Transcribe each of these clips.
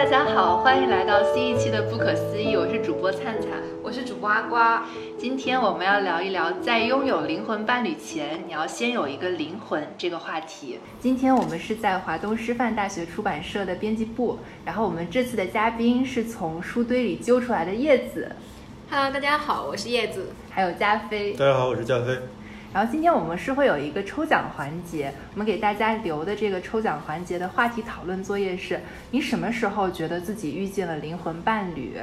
大家好，欢迎来到新一期的不可思议，我是主播灿灿，我是主播阿瓜。今天我们要聊一聊，在拥有灵魂伴侣前，你要先有一个灵魂这个话题。今天我们是在华东师范大学出版社的编辑部，然后我们这次的嘉宾是从书堆里揪出来的叶子。Hello，大家好，我是叶子，还有加菲。大家好，我是加菲。然后今天我们是会有一个抽奖环节，我们给大家留的这个抽奖环节的话题讨论作业是：你什么时候觉得自己遇见了灵魂伴侣？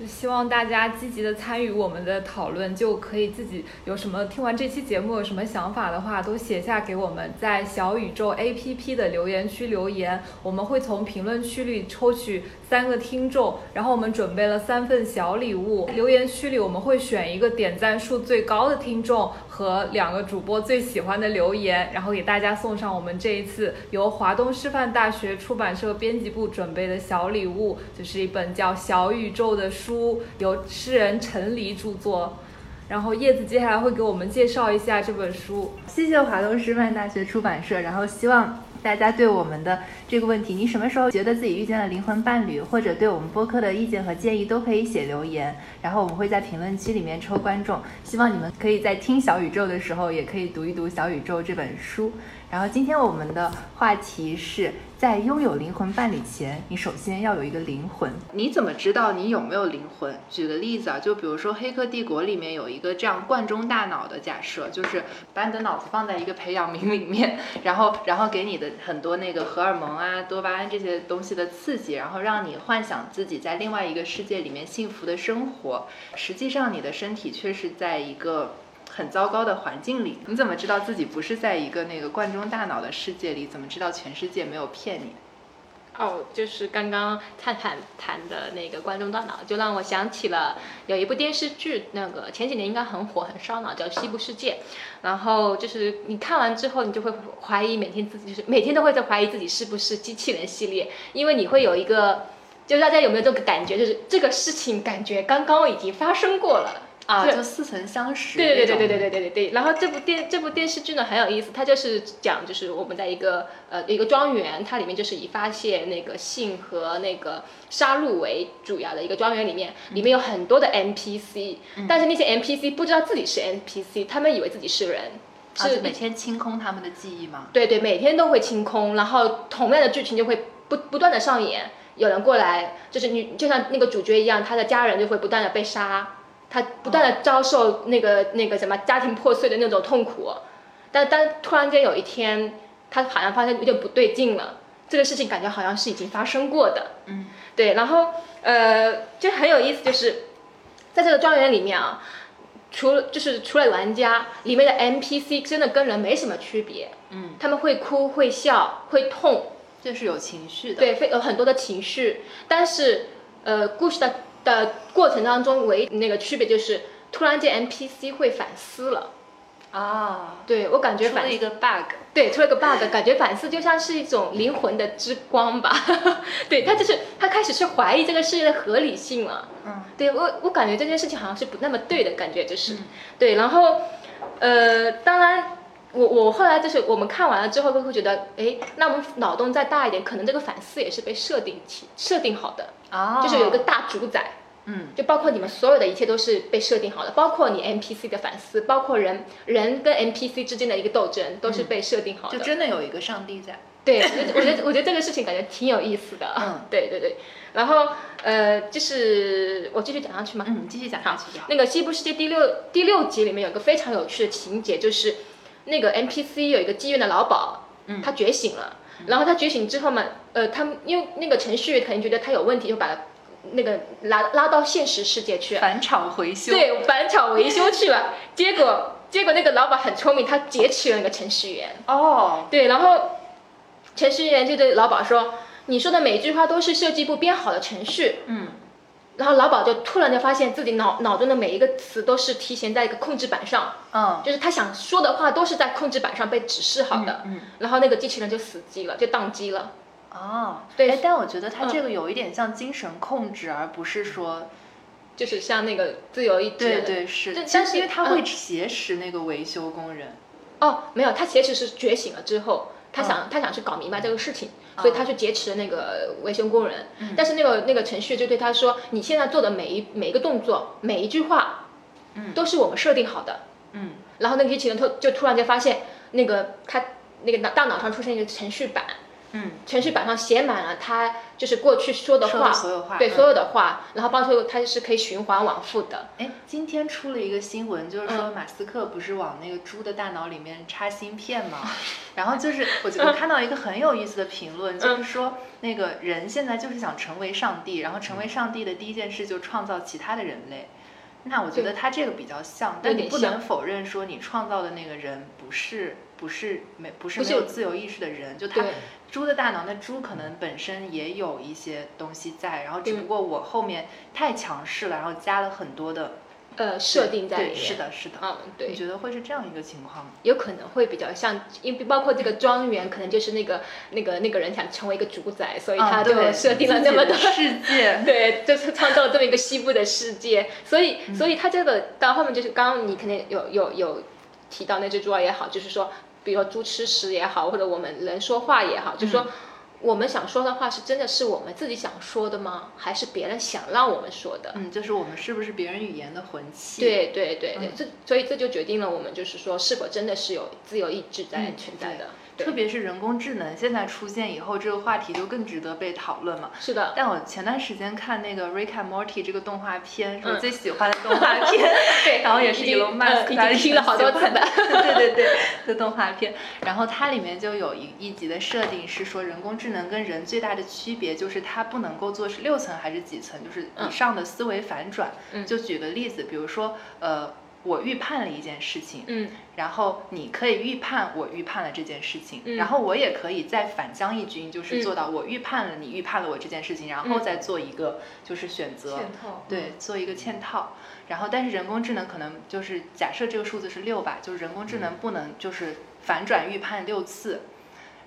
就希望大家积极的参与我们的讨论，就可以自己有什么听完这期节目有什么想法的话，都写下给我们在小宇宙 APP 的留言区留言，我们会从评论区里抽取三个听众，然后我们准备了三份小礼物，留言区里我们会选一个点赞数最高的听众和两个主播最喜欢的留言，然后给大家送上我们这一次由华东师范大学出版社编辑部准备的小礼物，就是一本叫《小宇宙》的书。书由诗人陈黎著作，然后叶子接下来会给我们介绍一下这本书。谢谢华东师范大学出版社，然后希望大家对我们的这个问题，你什么时候觉得自己遇见了灵魂伴侣，或者对我们播客的意见和建议，都可以写留言，然后我们会在评论区里面抽观众。希望你们可以在听小宇宙的时候，也可以读一读小宇宙这本书。然后今天我们的话题是。在拥有灵魂伴侣前，你首先要有一个灵魂。你怎么知道你有没有灵魂？举个例子啊，就比如说《黑客帝国》里面有一个这样罐中大脑的假设，就是把你的脑子放在一个培养皿里面，然后 然后给你的很多那个荷尔蒙啊、多巴胺这些东西的刺激，然后让你幻想自己在另外一个世界里面幸福的生活。实际上，你的身体却是在一个。很糟糕的环境里，你怎么知道自己不是在一个那个罐中大脑的世界里？怎么知道全世界没有骗你？哦，就是刚刚灿灿谈的那个罐中大脑，就让我想起了有一部电视剧，那个前几年应该很火、很烧脑，叫《西部世界》。然后就是你看完之后，你就会怀疑每天自己，就是每天都会在怀疑自己是不是机器人系列，因为你会有一个，就是大家有没有这个感觉，就是这个事情感觉刚刚已经发生过了。啊，就似曾相识。对对对对对对对对对。然后这部电这部电视剧呢很有意思，它就是讲就是我们在一个呃一个庄园，它里面就是以发现那个性和那个杀戮为主要的一个庄园里面，里面有很多的 NPC，但是那些 NPC 不知道自己是 NPC，他们以为自己是人，是每天清空他们的记忆吗？对对，每天都会清空，然后同样的剧情就会不不断的上演，有人过来就是你就像那个主角一样，他的家人就会不断的被杀。他不断的遭受那个那个什么家庭破碎的那种痛苦，但但突然间有一天，他好像发现有点不对劲了，这个事情感觉好像是已经发生过的，嗯，对，然后呃就很有意思，就是在这个庄园里面啊，除了就是除了玩家，里面的 NPC 真的跟人没什么区别，嗯，他们会哭会笑会痛，这是有情绪的，对，有很多的情绪，但是呃故事的。的过程当中，唯那个区别就是，突然间 NPC 会反思了，啊，对我感觉出了一个 bug，对，出了个 bug，感觉反思就像是一种灵魂的之光吧，对他就是他开始去怀疑这个世界的合理性了，嗯，对我我感觉这件事情好像是不那么对的感觉，就是，对，然后，呃，当然。我我后来就是我们看完了之后都会觉得，哎，那我们脑洞再大一点，可能这个反思也是被设定起设定好的啊，就是有一个大主宰，嗯，就包括你们所有的一切都是被设定好的，包括你 NPC 的反思，包括人人跟 NPC 之间的一个斗争都是被设定好的，就真的有一个上帝在。对，我觉得我觉得这个事情感觉挺有意思的，嗯，对对对，然后呃，就是我继续讲下去吗？嗯，继续讲下去。那个西部世界第六第六集里面有个非常有趣的情节，就是。那个 NPC 有一个妓院的老鸨，嗯，他觉醒了，然后他觉醒之后嘛，呃，他因为那个程序员肯定觉得他有问题，就把他那个拉拉到现实世界去返厂维修，对，返厂维修去了。结果结果那个老鸨很聪明，他劫持了那个程序员。哦，对，然后程序员就对老鸨说：“你说的每句话都是设计部编好的程序。”嗯。然后老鸨就突然就发现自己脑脑中的每一个词都是提前在一个控制板上，嗯，就是他想说的话都是在控制板上被指示好的，嗯，然后那个机器人就死机了，就宕机了。哦，对，但我觉得他这个有一点像精神控制，而不是说，就是像那个自由意志。对对是，但是因为他会挟持那个维修工人。哦，没有，他挟持是觉醒了之后。他想、嗯他想去搞明白这个事情，所以他去劫持那个维修工人。嗯但是那个那个程序就对他说，你现在做的每一每一个动作，每一句话，嗯都是我们设定好的。嗯然后那个机器人突就突然间发现，那个他那个大大脑上出现一个程序板，嗯，程序板上写满了他就是过去说的话，的所有话嗯。对所有的话，然后包括它是可以循环往复的。哎，今天出了一个新闻，就是嗯。说马斯克不是往那个猪的大脑里面插芯片吗？然后就是我我看到一个很有意思的评论，嗯。就是说那个人现在就是想成为上帝，然后成为上帝的第一件事就创造其他的人类。那我觉得他这个比较像，但你不能否认说你创造的那个人不是不是没不是。没有自由意识的人，就他对猪的大脑，那猪可能本身也有一些东西在，然后只不过我后面太强势了，然后加了很多的呃，设定在里，面。是的，是的。嗯，对你，觉得会是这样一个情况吗？有可能会比较像，因为包括这个庄园，可能就是那个那个那个人想成为一个主宰，所以他就设定了那么多世界。对，就是创造了这么一个西部的世界，所以，嗯所以他这个到后面就是刚刚你肯定有有有提到那只猪也好，就是说，比如说猪吃屎也好，或者我们人说话也好，就是说嗯我们想说的话是真的是我们自己想说的吗？还是别人想让我们说的？嗯，就是我们是不是别人语言的魂器？，对对对对，嗯这所以这就决定了我们就是说是否真的是有自由意志在嗯存在的。特别是人工智能现在出现以后，这个话题就更值得被讨论嘛。是的，但我前段时间看那个《Rick and Morty》这个动画片，是我嗯最喜欢的动画片，对然后也是已经听了好多次的 对对对 的动画片。然后它里面就有一一集的设定是说，人工智能跟人最大的区别就是它不能够做是六层还是几层，就是以嗯上的思维反转。嗯就举个例子，比如说，呃，我预判了一件事情，嗯。然后你可以预判我预判了这件事情，嗯。然后我也可以再反将一军，就是嗯。做到我预判了你预判了我这件事情，然后嗯。再做一个就是选择，嵌套。对，做一个嵌套。然后，但是人工智能可能就是假设这个数字是六吧，就是人工智能不能就是反转预判六次。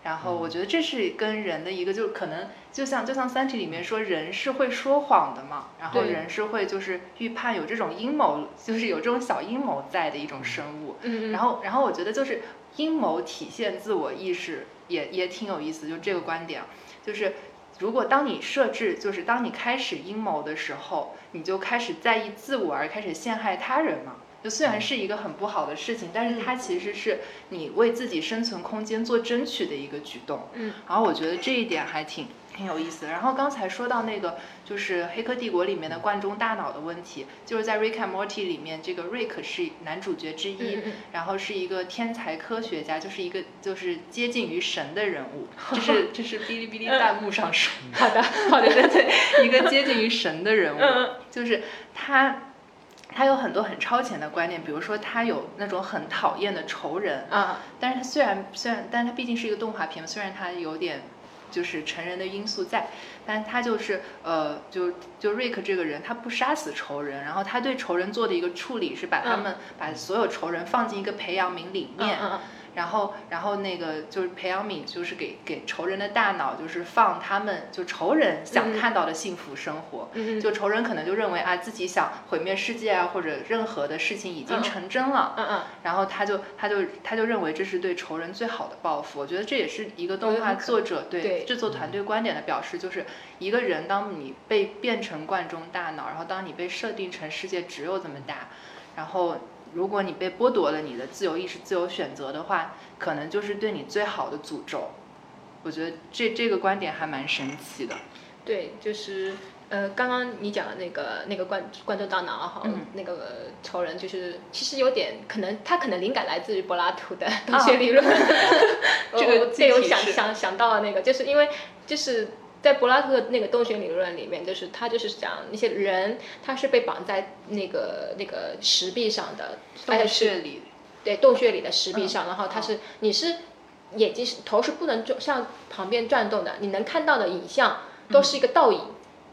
然后我觉得这是跟人的一个，就可能就像就像《三体》里面说，人是会说谎的嘛，然后人是会就是预判有这种阴谋，就是有这种小阴谋在的一种生物。嗯嗯，然后，然后我觉得就是阴谋体现自我意识也也挺有意思，就这个观点啊，就是如果当你设置，就是当你开始阴谋的时候，你就开始在意自我而开始陷害他人嘛。就虽然是一个很不好的事情，但是它其实是你为自己生存空间做争取的一个举动。嗯，然后我觉得这一点还挺挺有意思的。然后刚才说到那个就是《黑客帝国》里面的罐中大脑的问题，就是在《Rick and Morty》里面，这个 Rick 是男主角之一，然后是一个天才科学家，就是一个就是接近于神的人物。这是这是哔哩哔哩弹幕上说，好的好的，对对，一个接近于神的人物，嗯就是他。他有很多很超前的观念，比如说他有那种很讨厌的仇人，啊，但是他虽然虽然，但是他毕竟是一个动画片，虽然他有点就是成人的因素在，但是他就是呃，就就瑞克这个人，他不杀死仇人，然后他对仇人做的一个处理是把他们、把所有仇人放进一个培养皿里面，嗯嗯然后然后那个就是培养皿就是给给仇人的大脑就是放他们就仇人想嗯看到的幸福生活，就仇人可能就认为啊自己想毁灭世界啊或者任何的事情已经嗯成真了。嗯嗯，然后他就他就他就认为这是对仇人最好的报复。我觉得这也是一个动画作者对对制作团队观点的表示，就是一个人当你被变成罐中大脑，然后当你被设定成世界只有这么大，然后如果你被剥夺了你的自由意识、自由选择的话，可能就是对你最好的诅咒。我觉得这这个观点还蛮神奇的。对，就是呃，刚刚你讲的那个那个罐罐中大脑哈，嗯那个仇人就是其实有点可能，他可能灵感来自于柏拉图的洞穴理论。这个我对我想想想到了那个，就是因为就是。在柏拉图的那个洞穴理论里面，就是他就是讲那些人，他是被绑在那个那个石壁上的，洞是穴里，对洞穴里的石壁嗯上，然后他是你是眼睛是头是不能转向旁边转动的，你能看到的影像都是一个倒影，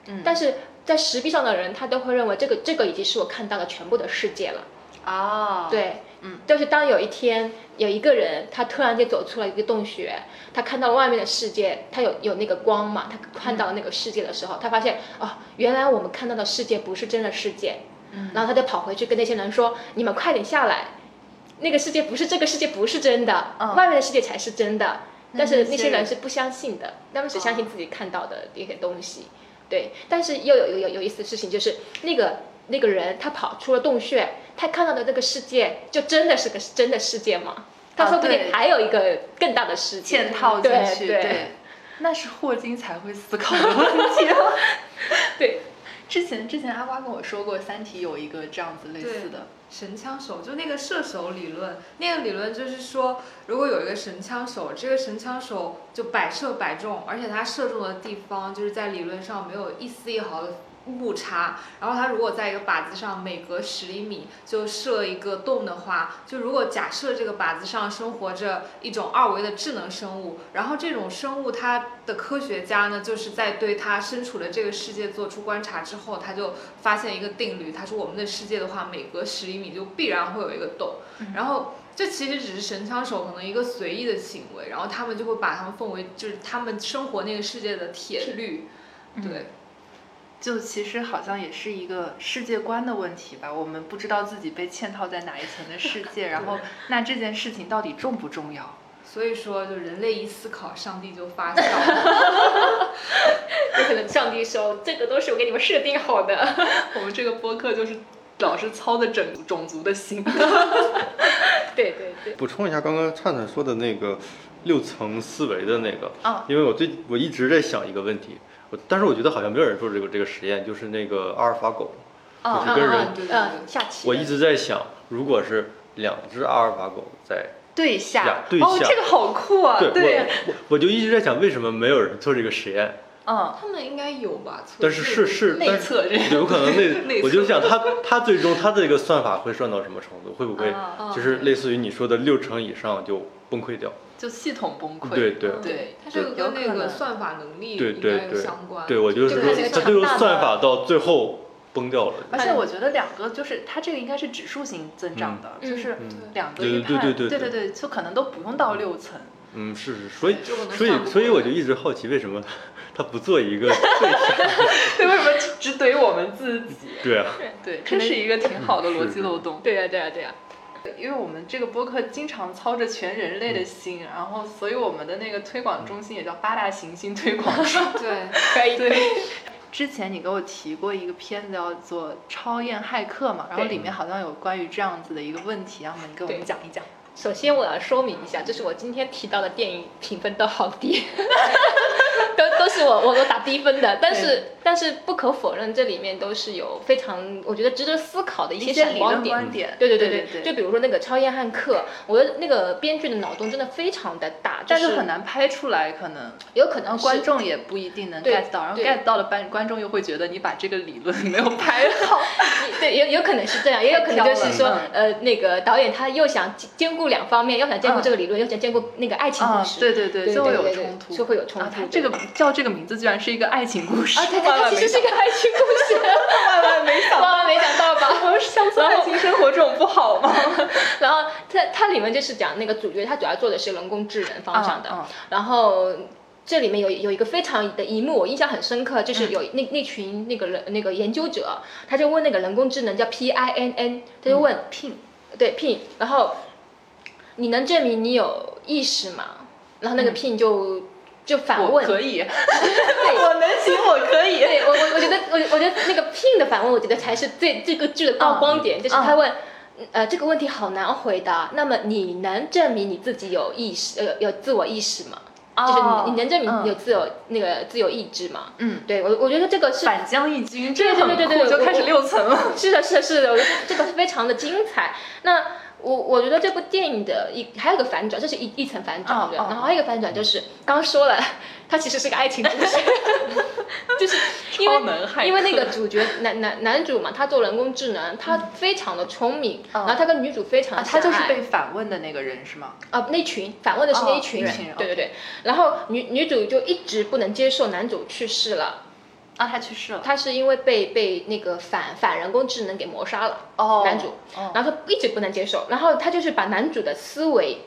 嗯但是在石壁上的人他都会认为这个这个已经是我看到的全部的世界了。哦，，对，嗯，就是当有一天有一个人他突然间走出了一个洞穴，他看到外面的世界，他有有那个光嘛，他看到那个世界的时候，他发现哦，原来我们看到的世界不是真的世界，嗯。然后他就跑回去跟那些人说：“你们快点下来，那个世界不是这个世界不是真的，嗯。外面的世界才是真的。但是那那些人些人是不相信的，他们只相信自己看到的一些东西。对，但是又有有有有意思的事情，就是那个那个人他跑出了洞穴，他看到的那个世界就真的是个真的世界吗？他说不定还有一个更大的世界。嵌套进对去，对。那是霍金才会思考的问题了。对，之前之前阿瓜跟我说过，《三体》有一个这样子类似的，神枪手就那个射手理论，那个理论就是说，如果有一个神枪手，这个神枪手就百射百中，而且他射中的地方就是在理论上没有一丝一毫的误差。然后他如果在一个靶子上每隔十厘米就设一个洞的话，就如果假设这个靶子上生活着一种二维的智能生物，然后这种生物它的科学家呢，就是在对它身处的这个世界做出观察之后，他就发现一个定律，他说我们的世界的话，每隔十厘米就必然会有一个洞，然后。这其实只是神枪手可能一个随意的行为，然后他们就会把他们奉为就是他们生活那个世界的铁律，对，就其实好像也是一个世界观的问题吧。我们不知道自己被嵌套在哪一层的世界，然后 那这件事情到底重不重要？所以说就人类一思考，上帝就发笑了。有可能上帝说这个都是我给你们设定好的。我们这个播客就是老是操的整种族的心。对对对，补充一下刚刚灿灿说的那个六层思维的那个，啊因为我最我一直在想一个问题，我但是我觉得好像没有人做这个这个实验，就是那个阿尔法狗，啊就是跟人嗯下棋。我一直在想，如果是两只阿尔法狗在，对下呀，对哦，下这个好酷啊！对对，我我我就一直在想，为什么没有人做这个实验？嗯，他们应该有吧？测但是试是是，内但是测这个有可能内那，我就想他他最终他的这个算法会算到什么程度？会不会啊就是类似于你说的六成以上就崩溃掉？就系统崩溃。对对对，它这个跟那个算法能力对应该有对对相关。对，我就是说就看这个他最后强大的算法到最后崩掉了。而且我觉得两个就是它这个应该是指数型增长的，嗯就是嗯两个对对预判，对对对对就可能都不用到六层。嗯，是是，所以所以所以我就一直好奇，为什么 他不做一个？对，为什么只怼我们自己？对啊，对，这是一个挺好的逻辑漏洞。对呀、对呀、对呀、因为我们这个播客经常操着全人类的心，然后所以我们的那个推广中心也叫八大行星推广中心。对，可以。对，之前你给我提过一个片子叫做《超验骇客》嘛，然后里面好像有关于这样子的一个问题，然后你给我们讲一讲。首先我要说明一下，就是我今天提到的电影评分都好低，都都是我我都打低分的，但是但是不可否认，这里面都是有非常我觉得值得思考的一些闪光点。观点，对对对对对，就比如说那个超验汉克，我觉得那个编剧的脑洞真的非常的大，但就是很难拍出来，可能有可能观众也不一定能 get 到，然后 get 到了观观众又会觉得你把这个理论没有拍好。对，有有可能是这样，也有可能就是说 呃，那个导演他又想兼兼顾两方面，要想兼顾这个理论，又想兼顾那个爱情故啊，事，对对对，就会有冲突，就会有冲啊，突它这个叫这个名字居然是一个爱情故事。啊，对对，它其实是一个爱情故事，万万没想万万没想到吧？到，乡村爱情生活这种不好吗？然后它它里面就是讲那个主角，他主要做的是人工智能方向的，然后。这里面有有一个非常的一幕，我印象很深刻，就是嗯。有那那群那个人那个研究者，他就问那个人工智能叫 P I N N，他就问、聘对 Pin，然后你能证明你有意识吗？然后那个嗯 Pin 就、就反问，可以，对 我能行，我可以。对我我我觉得我我觉得那个 Pin 的反问，我觉得才是最这个剧的高光点，就是他问。呃，这个问题好难回答。那么你能证明你自己有意识，呃，有自我意识吗？就是你你能证明你有自由、那个自由意志吗？嗯，对我我觉得这个是反将一军，这对个，对对对对就开始六层了。是的，是的，是的，我觉得这个非常的精彩。那我我觉得这部电影的一还有个反转，这是一一层反转的，哦哦。然后还有一个反转就是刚刚说了，它其实是个爱情故事，就是因为因为那个主角男男男主嘛，他做人工智能，他非常的聪明，嗯。然后他跟女主非常啊，的他就是被反问的那个人是吗？啊，那群反问的是那一哦群人，一群人对对对。然后女女主就一直不能接受男主去世了，啊，他去世了。他是因为被被那个反反人工智能给谋杀了。哦，男主哦然后他一直不能接受，然后他就是把男主的思维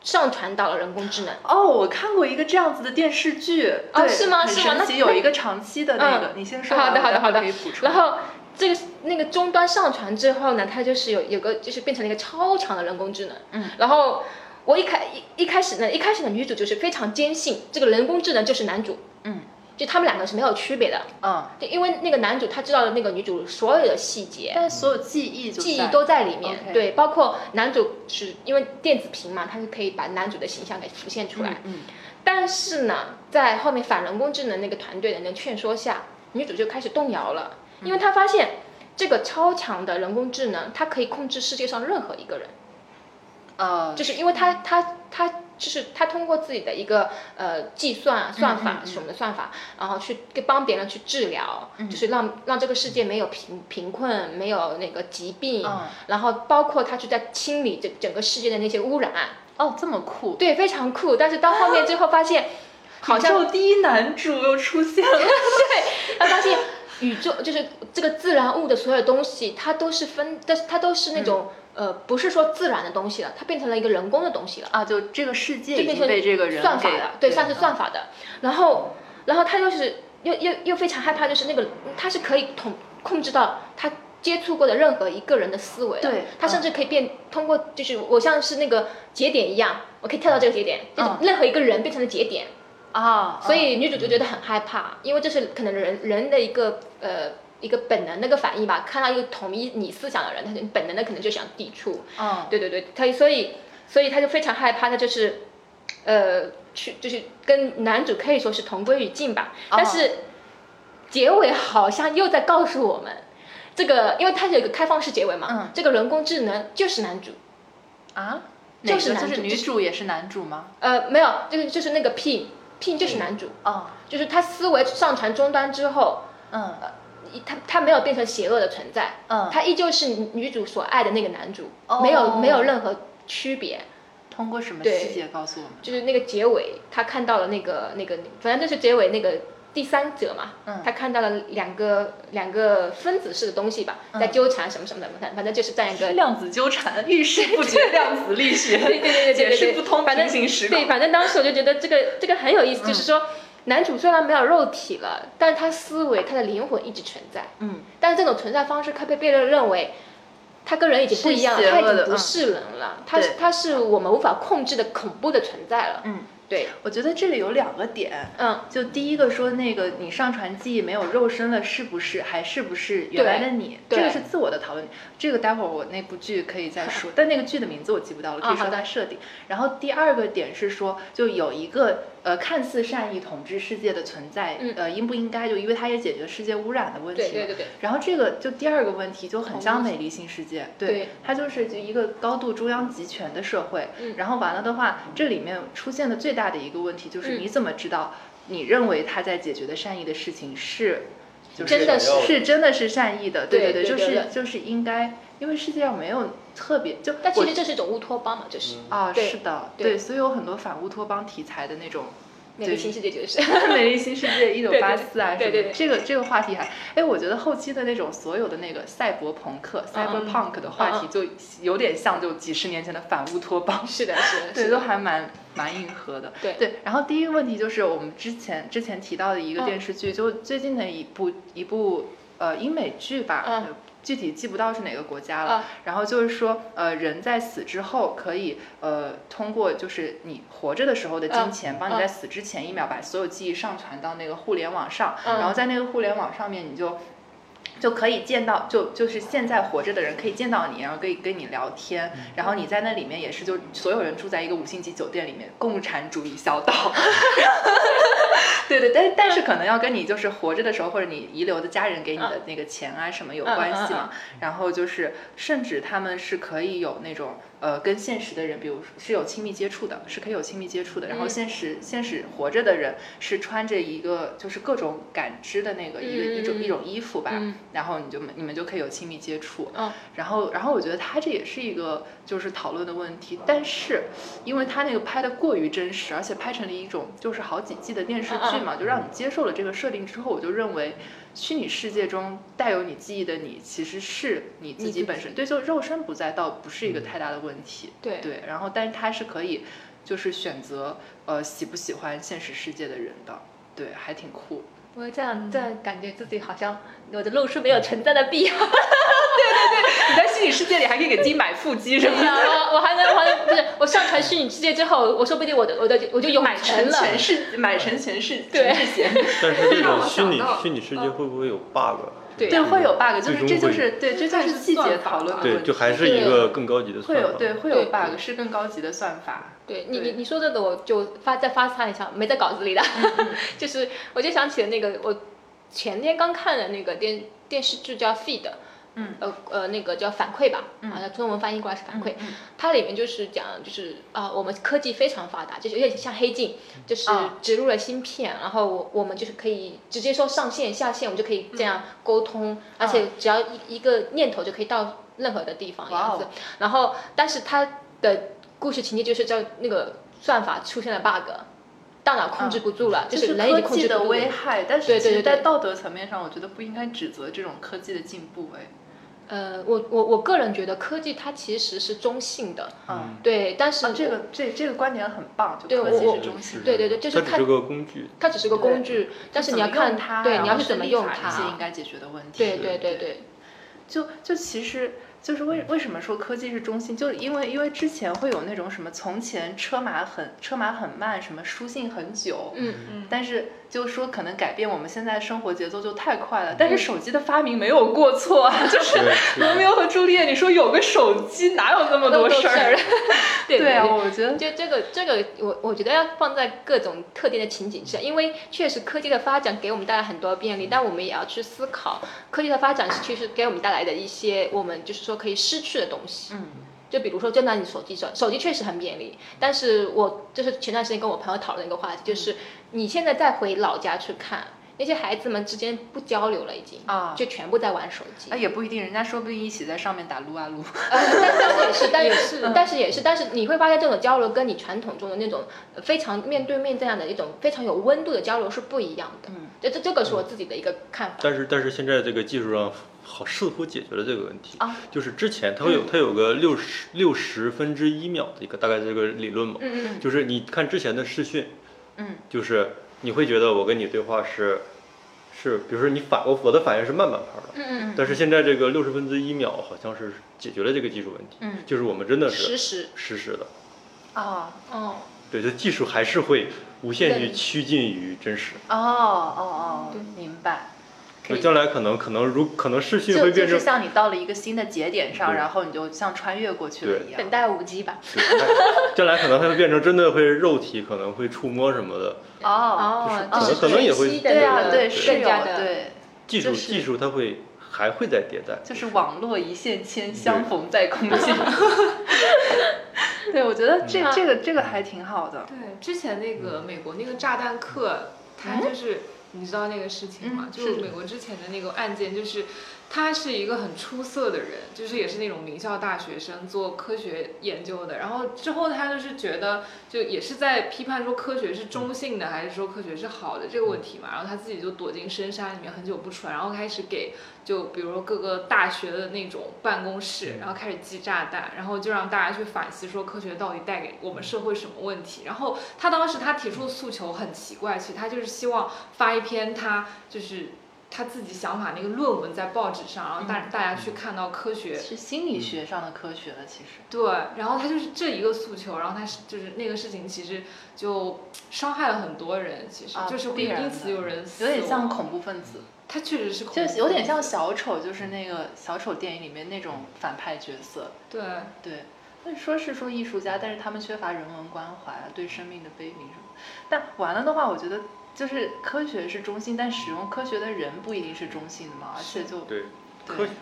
上传到了人工智能。哦，我看过一个这样子的电视剧，对哦是吗很是吗那有一个长期的那个嗯，你先说好的好的好的。然后这个那个终端上传之后呢，它就是有有个就是变成了一个超强的人工智能。嗯，然后。我一开一一开始呢，一开始的女主就是非常坚信这个人工智能就是男主，嗯，就他们两个是没有区别的。嗯，就，因为那个男主他知道了那个女主所有的细节，但是所有记忆记忆都在里面。对，包括男主是因为电子屏嘛，它是可以把男主的形象给浮现出来。嗯但是呢，在后面反人工智能那个团队的那个劝说下，女主就开始动摇了，因为她发现这个超强的人工智能，它可以控制世界上任何一个人，呃，就是因为它它它就是他通过自己的一个呃计算啊算法什么的算法，然后去给帮别人去治疗，就是让让这个世界没有贫贫困，没有那个疾病，嗯。然后包括他去在清理这整个世界的那些污染，哦这么酷，对，非常酷。但是到后面最后发现，好像宇宙第一男主又出现了，对他发现宇宙就是这个自然物的所有东西，它都是分，但是它都是那种、呃，不是说自然的东西了，它变成了一个人工的东西了，啊，就这个世界已经被这个人算法的，对，算是算法的。然后，然后他又是又又又非常害怕，就是那个他是可以统控制到他。接触过的任何一个人的思维的，对他甚至可以变通过，就是我像是那个节点一样，我可以跳到这个节点，就是嗯任何一个人变成了节点，啊，所以女主就觉得很害怕，因为这是可能人人的一个呃一个本能的一个反应吧。看到一个统一你思想的人，他就本能的可能就想抵触。嗯，对对对，他所以所以他就非常害怕，他就是呃去就是跟男主可以说是同归于尽吧。但是结尾好像又在告诉我们，这个因为它有一个开放式结尾嘛，嗯这个人工智能就是男主。啊，就是就是女主也是男主吗？呃，没有，就是就是那个 P P 就是男主，哦，就是他思维上传终端之后，嗯他他没有变成邪恶的存在，嗯，他依旧是女主所爱的那个男主，哦没有没有任何区别。通过什么细节告诉我们？就是那个结尾，他看到了那个那个，反正就是结尾那个第三者嘛，嗯他看到了两个两个分子式的东西吧，嗯在纠缠什么什么的，反反正就是这样一个。量子纠缠，遇事不决，量子力学，对对对对对解对释不通反正平行时空。对，反正当时我就觉得这个这个很有意思，嗯就是说男主虽然没有肉体了，但是他思维他的灵魂一直存在。嗯，但是这种存在方式，他被被人认为，他跟人已经不一样了，他已经不是人了，他是他是我们无法控制的恐怖的存在了。嗯，对，我觉得这里有两个点，嗯，就第一个说那个你上传记忆没有肉身了，是不是还是不是原来的你？这个是自我的讨论。这个待会儿我那部剧可以再说，但那个剧的名字我记不到了，可以说它设定。然后第二个点是说，就有一个呃看似善意统治世界的存在，嗯呃应不应该就因为它也解决世界污染的问题嘛。对对对对，然后这个就第二个问题就很像美丽新世界，对它就是就一个高度中央集权的社会。嗯然后完了的话，这里面出现的最大的一个问题就是嗯你怎么知道你认为他在解决的善意的事情是，就是真的是是真的是善意的？对对，就对对对对是就是应该，因为世界上没有特别就但其实这是一种乌托邦嘛，就是啊是的，对对，所以有很多反乌托邦题材的那种。美丽新世界就是。美丽新世界一九八四啊 什么的，对对对这个这个话题还，哎，我觉得后期的那种所有的那个赛博朋克、嗯 cyberpunk 的话题，就有点像就几十年前的反乌托邦，是的，是的，对。都还蛮蛮硬核的。对对，然后第一个问题就是我们之前之前提到的一个嗯电视剧，就最近的一部一部呃英美剧吧。具体记不到是哪个国家了，啊。然后就是说，呃，人在死之后可以，呃，通过就是你活着的时候的金嗯钱，帮你嗯在死之前一秒把所有记忆上传到那个互联网上，嗯。然后在那个互联网上面你就就可以见到，就就是现在活着的人可以见到你，然后可以跟你聊天，然后你在那里面也是就所有人住在一个五星级酒店里面，共产主义小岛。对对，但但是可能要跟你就是活着的时候，或者你遗留的家人给你的那个钱啊什么有关系嘛。然后就是，甚至他们是可以有那种呃跟现实的人，比如是有亲密接触的，是可以有亲密接触的。然后嗯现实现实活着的人是穿着一个就是各种感知的那个一个一种嗯一种衣服吧，嗯然后你就你们就可以有亲密接触。嗯然后然后我觉得他这也是一个就是讨论的问题，但是因为他那个拍的过于真实，而且拍成了一种就是好几季的电视剧嘛，就让你接受了这个设定之后，我就认为。虚拟世界中带有你记忆的你，其实是你自己本身。对，就肉身不在，倒不是一个太大的问题。对对，然后但是他是可以，就是选择呃喜不喜欢现实世界的人的。对，还挺酷。我这样这样感觉自己好像我的露出没有存在的必要。对对对你在虚拟世界里还可以给自己买腹肌什么的。我我还能我还能不是我上传虚拟世界之后，我说不定我的我的我就有买成了。全是买成全是对全是险。但是这种虚拟虚拟世界会不会有 bug？对对，会有 bug，就是这就是对，这就是细节讨论的问对，题。就还是一个更高级的会有。对会有 bug，是更高级的算法。对你，你你说这个，我就发再发散一下，没在稿子里的，就是我就想起了那个我前天刚看的那个电电视剧叫《Feed》，嗯，呃呃那个叫反馈吧，嗯。啊，中文翻译过来是反馈，嗯它里面就是讲就是啊、我们科技非常发达，就是有点像黑镜，就是啊。植入了芯片，然后我我们就是可以直接说上线下线，我们就可以这样沟通，而且只要一一个念头就可以到任何的地方。然后，但是它的故事情节就是叫那个算法出现了 bug，大脑控制不住了，就就是人已经科技的控制不住了。危害，但是对对对对其实在道德层面上，我觉得不应该指责这种科技的进步。哎，呃，我我我个人觉得科技它其实是中性的，嗯，对，但是啊，这个这这个观点很棒，就科技是中性的。对对对就是看它只是个工具。它只是个工具，但是你要用看它，对你要去怎么用它法这些应，该解决的问题。对对对对，就就其实就是为为什么说科技是中性，就是因为因为之前会有那种什么从前车马很车马很慢，什么书信很久，嗯嗯，但是就是说可能改变我们现在生活节奏就太快了。但是手机的发明没有过错啊，就是罗密欧和朱丽叶，你说有个手机哪有那么多事儿？对对啊，对我觉得就这个这个，我我觉得要放在各种特定的情景下，因为确实科技的发展给我们带来很多便利，但我们也要去思考，科技的发展是确实给我们带来的一些我们就是说可以失去的东西。嗯，就比如说，就拿你手机手手机确实很便利，但是我就是前段时间跟我朋友讨论一个话题，就是你现在再回老家去看，那些孩子们之间不交流了，已经啊就全部在玩手机啊。也不一定，人家说不定一起在上面打撸啊撸。呃，但但是也是，但也是是但是也是，但是你会发现这种交流跟你传统中的那种呃非常面对面这样的一种非常有温度的交流是不一样的。嗯，这这这个是我自己的一个看法。但是但是现在这个技术上好似乎解决了这个问题。啊，就是之前它会有它有个六十六十分之一秒的一个大概这个理论嘛，嗯嗯就是你看之前的视讯，嗯，就是你会觉得我跟你对话是是，比如说你反我我的反应是慢半拍的，嗯嗯但是现在这个六十分之一秒好像是解决了这个技术问题，嗯。就是我们真的嗯，是实时。实时的，哦哦，对，这技术还是会无限于趋近于真实。哦哦哦对，明白。可以将来可能可能如可能视讯就就会变成是像你到了一个新的节点上，然后你就像穿越过去了一样等。待五 G 吧。将来可能它会变成真的会肉体可能会触摸什么的，哦，哦，可能就是可能也会对啊，对，是有的对，技术技术它会还会再迭代。就是网络一线牵，相逢在空间。对，我觉得这嗯这个这个还挺好的。对，之前那个美国那个炸弹客，他就是、你知道那个事情吗？嗯就是美国之前的那个案件，就是他是一个很出色的人，就是也是那种名校大学生做科学研究的。然后之后他就是觉得，就也是在批判说科学是中性的，还是说科学是好的这个问题嘛。然后他自己就躲进深山里面很久不出来，然后开始给就比如说各个大学的那种办公室，然后开始寄炸弹，然后就让大家去反思说科学到底带给我们社会什么问题。然后他当时他提出的诉求很奇怪，其实他就是希望发一篇他就是他自己想法那个论文在报纸上，然后大大家去看到科学。是心理学上的科学了，其实。对，然后他就是这一个诉求，然后他是就是那个事情其实就伤害了很多人，其实、啊就是会因此有人死有点像恐怖分子，他确实是恐就怖有点像小丑，就是那个小丑电影里面那种反派角色。对。对，那说是说艺术家，但是他们缺乏人文关怀啊，对生命的悲悯什么。但完了的话，我觉得就是科学是中性，但使用科学的人不一定是中性的嘛，而且就对，对科学，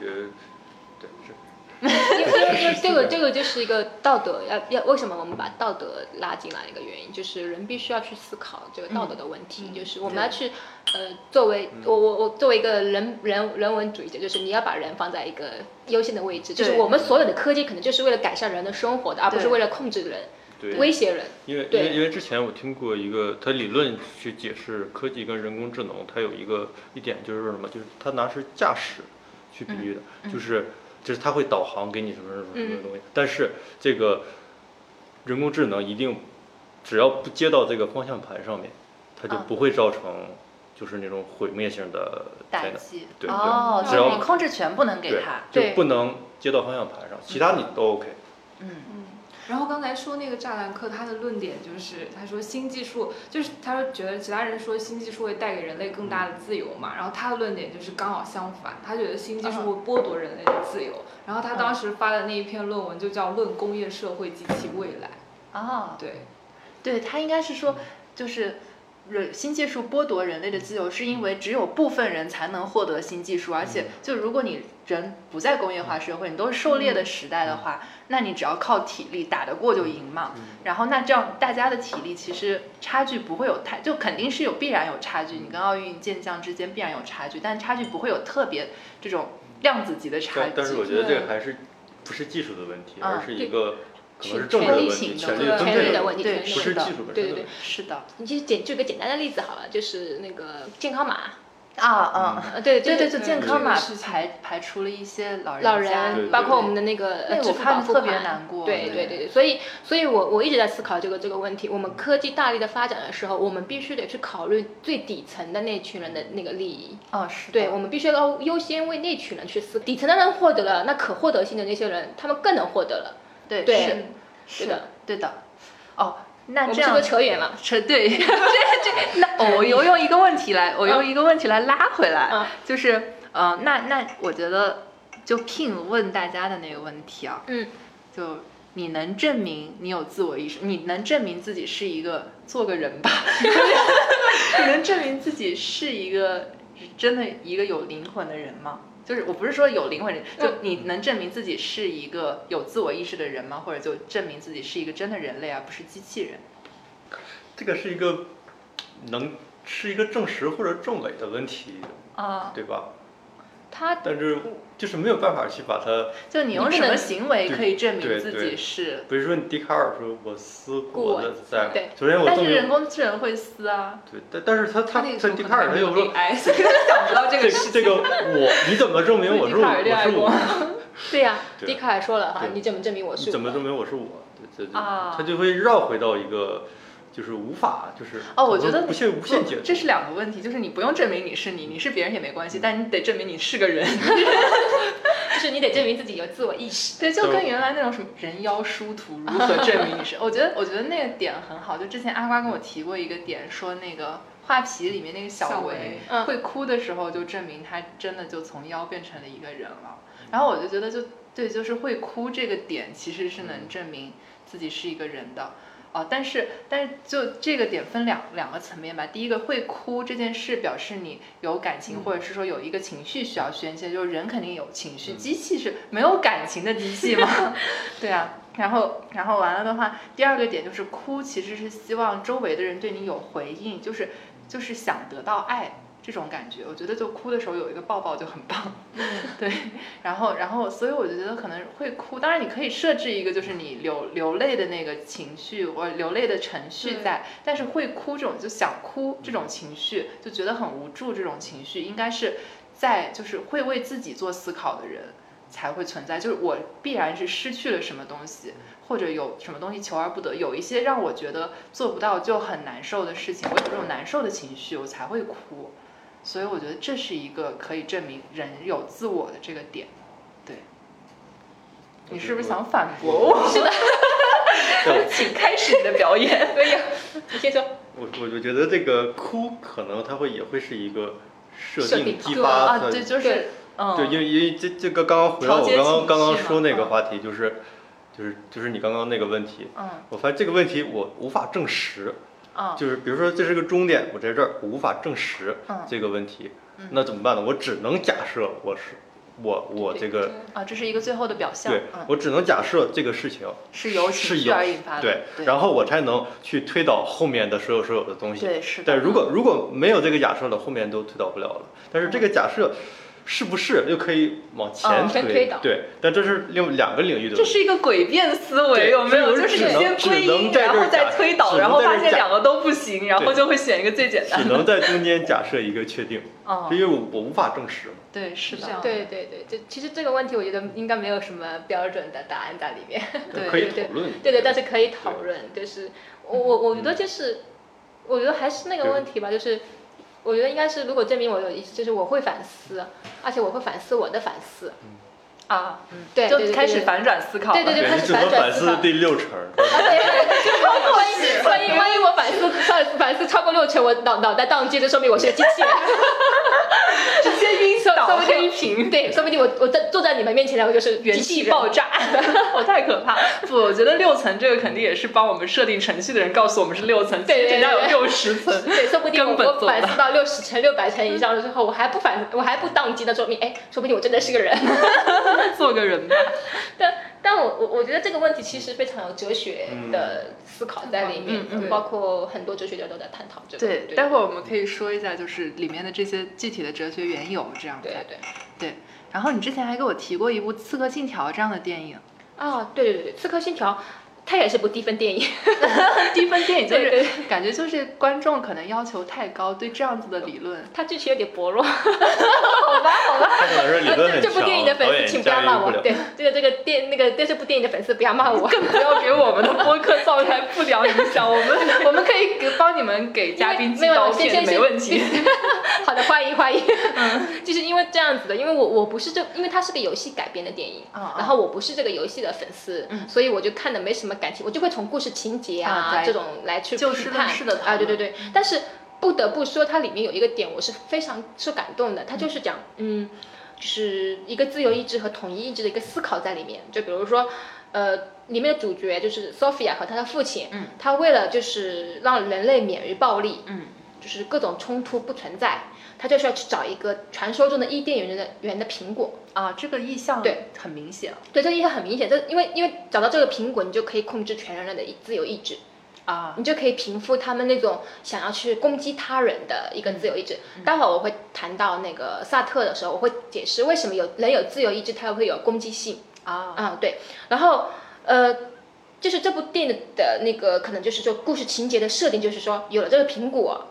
对是。因为因为这个这个就是一个道德要要为什么我们把道德拉进来一个原因，就是人必须要去思考这个道德的问题，嗯就是我们要去呃作为我我我作为一个人人人文主义者，就是你要把人放在一个优先的位置，就是我们所有的科技可能就是为了改善人的生活的，而不是为了控制人、对，威胁人。因为因为因为之前我听过一个，他理论去解释科技跟人工智能，它有一个一点就是说什么，就是他拿是驾驶去比喻的，嗯就是就是他会导航给你什么什么什么嗯东西，但是这个人工智能一定只要不接到这个方向盘上面，它就啊不会造成就是那种毁灭性的。打击。对哦，对只要你控制权不能给他。，就不能接到方向盘上，其他你都 OK。嗯嗯，然后刚才说那个栅栏课，他的论点就是，他说新技术就是他说觉得其他人说新技术会带给人类更大的自由嘛，然后他的论点就是刚好相反，他觉得新技术会剥夺人类的自由。然后他当时发的那一篇论文就叫《论工业社会及其未来》。啊，对，对他应该是说，就是人新技术剥夺人类的自由，是因为只有部分人才能获得新技术，而且就如果你人不在工业化社会，你都是狩猎的时代的话，那你只要靠体力打得过就赢嘛。然后那这样大家的体力其实差距不会有太，就肯定是有必然有差距，你跟奥运健将之间必然有差距，但差距不会有特别这种量子级的差距。但但是我觉得这个还是不是技术的问题，嗯而是一个可能是权政治的问题，权力型的权力对分配的权力的问题，不是技术本身的对对对。是的你就简举个简单的例子好了，就是那个健康码，啊嗯。呃，对对对，对就健康码这个事情排排除了一些老人老人，包括我们的那个那个我呃支付看特别难过对对对对对，所以所以我我一直在思考这个这个问题。我们科技大力的发展的时候，我们必须得去考虑最底层的那群人的那个利益。哦，是对，我们必须要优先为那群人去思。底层的人获得了，那可获得性的那些人，他们更能获得了。对对是是的，对的。哦，那这样扯远了？扯对，这这那哦 我又用一个问题来，我用一个问题来拉回来，嗯就是呃，那那我觉得就 King 问大家的那个问题啊，嗯，就你能证明你有自我意识，你能证明自己是一个做个人吧，你能证明自己是一个真的一个有灵魂的人吗？就是我不是说有灵魂人，就你能证明自己是一个有自我意识的人吗？或者就证明自己是一个真的人类而不是机器人？这个是一个能是一个证实或者证伪的问题，啊，对吧？他但是就是没有办法去把它，就你用什么行为可以证明自己是？比如说你笛卡尔说我思过我的在对，首先我但是人工智能会思啊，对，但但是他他他笛卡尔他又说 AI，所以他想不到这这个事这个我你怎么证明我是我是我？对呀、笛卡尔说了哈，你怎么证明我是我？怎么证明我是我？对对对，啊他就会绕回到一个就是无法就是哦，我觉得无限无限解，这是两个问题，就是你不用证明你是你，你是别人也没关系，但你得证明你是个人。就是你得证明自己有自我意识。对，就就跟原来那种什么人妖殊途如何证明你是，我觉得我觉得那个点很好。就之前阿瓜跟我提过一个点，说那个画皮里面那个小维会哭的时候，就证明他真的就从妖变成了一个人了。然后我就觉得就对，就是会哭这个点其实是能证明自己是一个人的。哦，但是但是就这个点分两两个层面吧。第一个会哭这件事表示你有感情，或者是说有一个情绪需要宣泄，就是人肯定有情绪，机器是没有感情的机器嘛。对啊，然后然后完了的话，第二个点就是哭其实是希望周围的人对你有回应，就是就是想得到爱。这种感觉，我觉得就哭的时候有一个抱抱就很棒，对，然后然后所以我就觉得可能会哭，当然你可以设置一个就是你流流泪的那个情绪或流泪的程序在，但是会哭这种就想哭这种情绪，就觉得很无助这种情绪，应该是在就是会为自己做思考的人才会存在，就是我必然是失去了什么东西，或者有什么东西求而不得，有一些让我觉得做不到就很难受的事情，我有这种难受的情绪，我才会哭。所以我觉得这是一个可以证明人有自我的这个点。对，你是不是想反驳我？是的，对 请开始你的表演。可以啊，你先说。我我就觉得这个哭可能它会也会是一个设设定定激发的对，就是对嗯，对，因为因为这这个刚刚回到我刚刚刚刚说那个嗯话题，就是就是就是你刚刚那个问题，嗯我发现这个问题我无法证实，嗯就是比如说这是个终点，我在这儿我无法证实嗯这个问题嗯，那怎么办呢？我只能假设我是我我这个啊，这是一个最后的表象。对嗯，我只能假设这个事情是由情绪是有而引发的。对，对，然后我才能去推导后面的所有所有的东西。对是的。但如果如果没有这个假设了，后面都推导不了了。但是这个假设是不是又可以往前嗯推？导对，但这是另两个领域的这。是一个诡辩思维，有没有？就是你只能只先归因，然后再推导，然后发现两个都不行，然后就会选一个最简单的。只能在中间假设一个确定，哦因，为我我无法证实。对，是的这样，对对对，就其实这个问题我觉得应该没有什么标准的答案在里面。对 可以对讨论。对对，但是可以讨论，就是我我我觉得就是我觉得还是那个问题吧，就是我觉得应该是，如果证明我有，就是我会反思，而且我会反思我的反思。啊，嗯，对就开始反转思考。对对对，开始你只能反转思考反思。第六成。万一万一万一我反思反反思超过六成，我脑脑袋宕机，就说明我是个机器人。直接晕说倒说不定黑屏。对，说不定我我在坐在你们面前，我就是元机器人气爆炸，我太可怕。不，我觉得六层这个肯定也是帮我们设定程序的人告诉我们是六层，其实对对人家有六十层。对，说不定我反思到六十层、六百层以上之后，我还不反，我还不宕机，那说明哎，说不定我真的是个人。做个人吧。但但我我我觉得这个问题其实非常有哲学的思考在里面，嗯嗯包括很多哲学家都在探讨这个。对，待会儿我们可以说一下，就是里面的这些具体的哲学缘由，这样看。对对对。然后你之前还给我提过一部《刺客信条》这样的电影，啊，对对对对，《刺客信条》它也是部低分电影。低分电影就对对是感觉就是观众可能要求太高，对这样子的理论。它剧情有点薄弱，他可能是理论这部电影的粉丝请不要骂我。对，这个这个电那个对这部电影的粉丝不要骂我。更不要给我们的播客造成不良影响。我们 我们可以给帮你们给嘉宾寄没有刀片，先先没问题。好的，欢迎欢迎。嗯就是因为这样子的，因为我我不是这，因为它是个游戏改编的电影，然后我不是这个游戏的粉丝，所以我就看的没什么感情，我就会从故事情节啊啊这种来去就事批判啊，对对对。但是不得不说，它里面有一个点我是非常受感动的，它就是讲嗯。就是一个自由意志和统一意志的一个思考在里面，就比如说，呃，里面的主角就是 Sophia 和她的父亲，嗯，他为了就是让人类免于暴力，嗯，就是各种冲突不存在，他就是要去找一个传说中的伊甸园的园的苹果。啊，这个意象对很明显对，这个意象很明显，这因为因为找到这个苹果，你就可以控制全人类的意自由意志，啊。你就可以平复他们那种想要去攻击他人的一个自由意志。待会儿我会谈到那个萨特的时候，我会解释为什么有人有自由意志，他会有攻击性。啊，啊，对，然后呃，就是这部电影的那个可能就是说故事情节的设定，就是说有了这个苹果，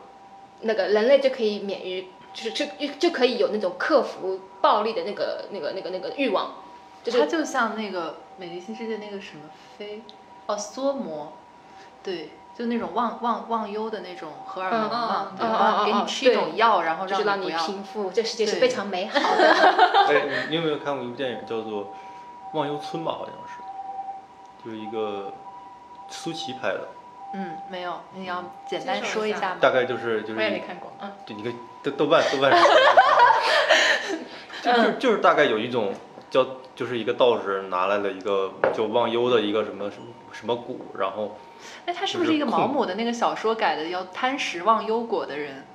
那个人类就可以免于，就是就就就可以有那种克服暴力的那个那个那个那个欲望，就是它就像那个《美丽新世界》那个什么飞，哦，梭摩，对，就那种忘忘忘忧的那种荷尔蒙嘛，对嗯嗯吧？嗯嗯给你吃一种药，然后就是让你。平复，这世界是非常美好 的。哎，你你有没有看过一部电影叫做《忘忧村》吧？好像是，就是一个苏琪拍的，嗯，没有，你要简单说一下吗？大概就是就是我也没看过，嗯，对，你个豆豆瓣豆瓣上，就就就是大概有一种叫就是一个道士拿来了一个叫忘忧的一个什么什么什么蛊，然后哎，他是不是一个毛姆的那个小说改的，要贪食忘忧果的人？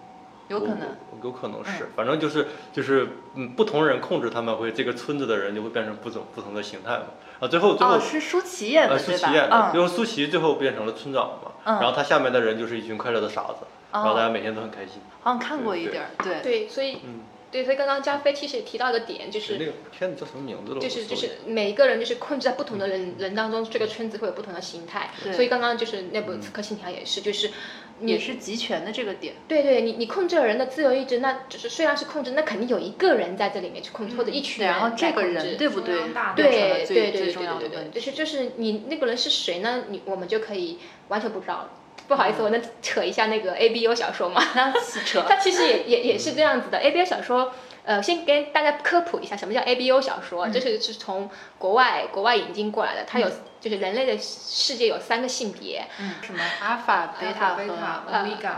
有可能。有可能是，反正就是就是嗯，不同人控制他们会这个村子的人就会变成不同不同的形态嘛。啊，最后最后哦，是舒淇演的呃，舒？淇演的，嗯最后苏琪最后变成了村长嘛，嗯然后他下面的人就是一群快乐的傻子，然后大家哦，每天都很开心。好像看过一点儿，对。对，所以嗯，对，所以刚刚加菲其实也提到一个点，就是那个片子叫什么名字了？就是就是每一个人就是控制在不同的人人当中，这个圈子会有不同的形态。对所以刚刚就是那部《刺客信条》也是，就是你也是集权的这个点，对对，你你控制了人的自由意志，那就是虽然是控制，那肯定有一个人在这里面去控制，或者一群对，人然后这个人对不对对对对对对对，就。是就是你那个人是谁呢？你我们就可以完全不知道。不好意思，我能扯一下那个 A B O 小说吗？那 扯。它其实也也也是这样子的。A B O 小说，呃，先跟大家科普一下什么叫 A B O 小说，嗯。这是是从国外国外引进过来的。它有就是人类的世界有三个性别，嗯，什么阿尔法、贝塔和贝塔、呃欧米伽，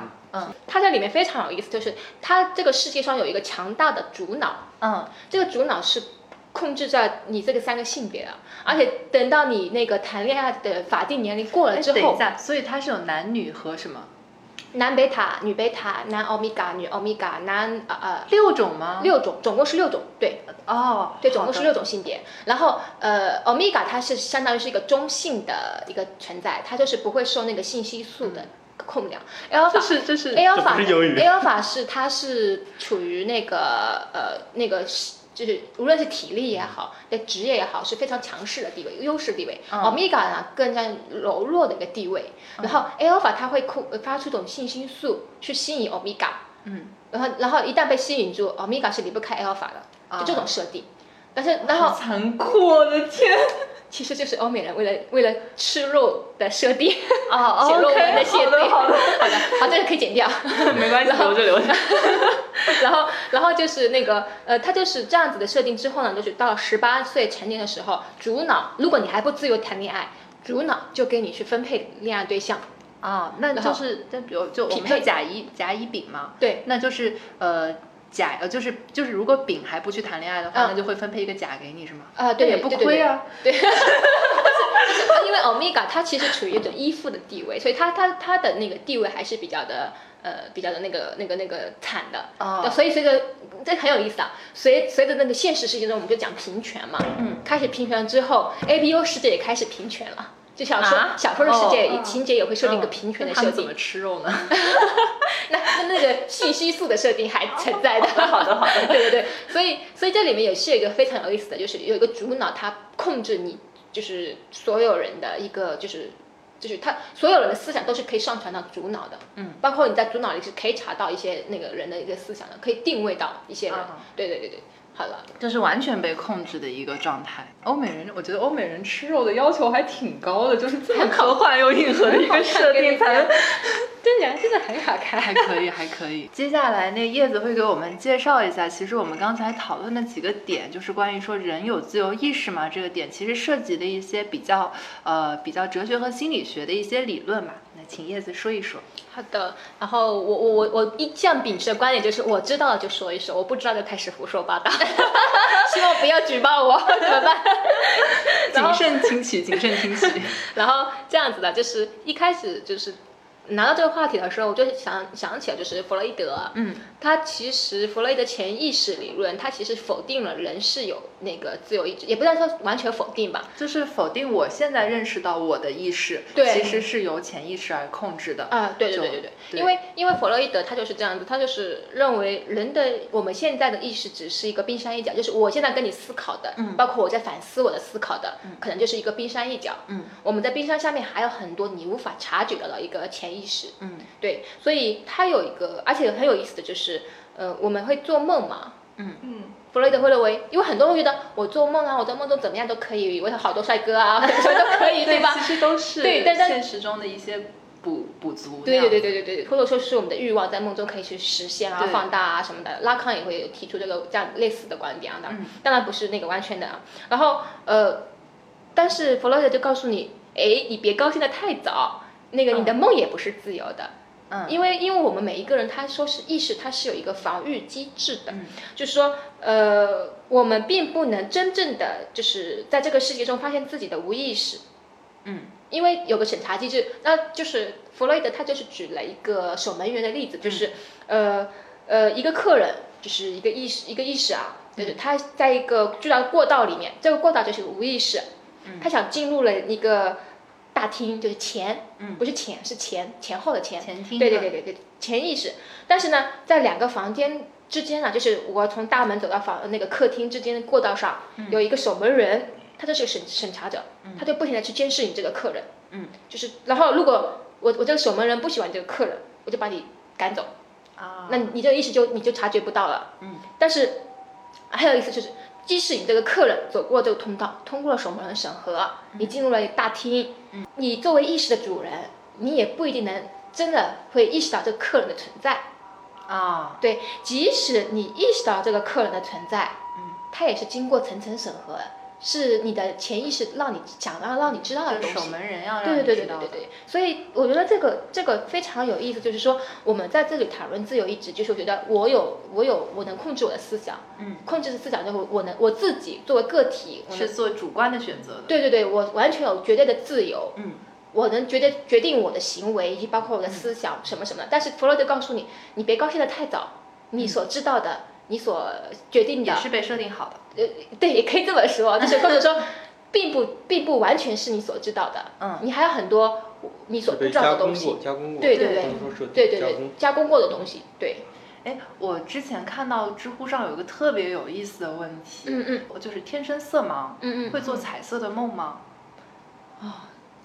它在里面非常有意思，就是它这个世界上有一个强大的主脑，嗯。这个主脑是控制在你这个三个性别啊，而且等到你那个谈恋爱的法定年龄过了哎，之后等一，下，所以它是有男女和什么男贝塔、女贝塔、男欧米伽、女欧米伽、男呃呃六种吗？六种，总共是六种，对哦，对，总共是六种性别。然后呃，欧米伽它是相当于是一个中性的一个存在，它就是不会受那个信息素的控量。Alpha 这是这是 A 这 alpha 不是英语 A alpha 是它是处于那个呃那个是就是无论是体力也好，在职业也好，是非常强势的地位，优势地位。嗯 Omega 呢更加柔弱的一个地位。然后 A alpha 它会控发出一种信心素去吸引 Omega，嗯，然后然后一旦被吸引住，Omega 是离不开 Alpha 的，就这种设定。但是然后好残酷，我的天！其实就是欧美人为了为了吃肉的设定，哦 写论文的设定。好的，好的，好，这个可以剪掉。没关系，留着留着。然后，然后就是那个，呃，他就是这样子的设定之后呢，就是到了十八岁成年的时候，主脑，如果你还不自由谈恋爱，主脑就给你去分配恋爱对象。啊，那就是，那比如就我匹配们说甲乙甲乙丙嘛，对，那就是呃甲呃就是就是如果丙还不去谈恋爱的话，嗯那就会分配一个甲给你是吗？啊，对，也不对对对亏啊。对，就是因为欧米伽它其实处于一种依附的地位，所以它它它的那个地位还是比较的呃比较的那个那个那个惨的。哦所以随着这很有意思啊，随随着那个现实世界中，我们就讲平权嘛，嗯，开始平权之后，A B U 世界也开始平权了。就小说、啊？小说的世界哦情节也会设定一个平权的设定。怎么，吃肉呢？那那那个信息素的设定还存在的。好 的好的。对对对，所以所以这里面也是有一个非常有意思的，就是有一个主脑，它控制你，就是所有人的一个就是。就是他所有人的思想都是可以上传到主脑的，嗯，包括你在主脑里是可以查到一些那个人的一个思想的，可以定位到一些人。啊。对对对对，这是完全被控制的一个状态。欧美人，我觉得欧美人吃肉的要求还挺高的，就是这么科幻又硬核的一个设定，才能真的真的很好看。还可以，还可以。接下来那叶子会给我们介绍一下，其实我们刚才讨论的几个点，就是关于说人有自由意识嘛这个点，其实涉及的一些比较呃比较哲学和心理学的一些理论嘛。那请叶子说一说。好的，然后我我我我一向秉持的观点就是，我知道了就说一说，我不知道就开始胡说八道，希望不要举报我，怎么办？谨慎听取，谨慎听取。然后这样子的，就是一开始就是拿到这个话题的时候，我就想想起了就是弗洛伊德，嗯，他其实弗洛伊德潜意识理论，他其实否定了人是有那个自由意志，也不能说完全否定吧，就是否定我现在认识到我的意识，对。其实是由潜意识而控制的。啊，对对对对对，对。因为因为弗洛伊德他就是这样子，他就是认为人的我们现在的意识只是一个冰山一角，就是我现在跟你思考的，嗯。包括我在反思我的思考的，可能就是一个冰山一角，嗯，我们在冰山下面还有很多你无法察觉到的一个潜意识，嗯对，所以他有一个，而且很有意思的就是，呃，我们会做梦嘛，嗯嗯，弗洛伊德会认为，因为很多人觉得我做梦啊，我在梦中怎么样都可以，我有好多帅哥啊，什么都可以，对吧？其实都是对但但现实中的一些补补足。对对对对对对，或者说是我们的欲望在梦中可以去实现啊、放大啊什么的。拉康也会提出这个这样类似的观点啊，当然嗯当然不是那个完全的啊。然后呃，但是弗洛伊德就告诉你，哎，你别高兴的太早，那个你的梦也不是自由的。嗯，因为因为我们每一个人，他说是意识，它是有一个防御机制的，嗯。就是说，呃，我们并不能真正的就是在这个世界中发现自己的无意识，嗯，因为有个审查机制，那就是弗洛伊德他就是举了一个守门员的例子，就是、呃呃一个客人就是一个意识一个意识啊，就是他在一个巨大的过道里面，这个过道就是无意识，他想进入了一个大厅，就是前，嗯。不是前是前前后的前，前厅对对对对对，潜意识。但是呢，在两个房间之间呢，就是我从大门走到房那个客厅之间的过道上，嗯。有一个守门人，他就是个审审查者，他就不停的去监视你这个客人，嗯，就是然后如果我我这个守门人不喜欢这个客人，我就把你赶走，啊，那你这个意识就你就察觉不到了，嗯，但是还有意思就是。即使你这个客人走过这个通道，通过了守门人审核，你进入了大厅，你作为意识的主人，你也不一定能真的会意识到这个客人的存在。啊，对，即使你意识到这个客人的存在，嗯，他也是经过层层审核，是你的潜意识让你想让让你知道的就是守东西。门人要让对对对对对所以我觉得这个这个非常有意思，就是说我们在这里谈论自由意志，就是我觉得我有我有我能控制我的思想，嗯，控制的思想就是我能我自己作为个体，我是做主观的选择的。对对对，我完全有绝对的自由，嗯，我能决定决定我的行为以及包括我的思想什么什么。的。但是弗洛德告诉你，你别高兴的太早，你所知道的，你所决定的，也是被设定好的。呃，对，也可以这么说，就是或者说，并不并不完全是你所知道的，嗯。你还有很多你所不知道的东西工过，，加工过，对对对对对对加工，过的东西，对，哎，我之前看到知乎上有一个特别有意思的问题，嗯嗯。我就是天生色盲，嗯嗯，会做彩色的梦吗？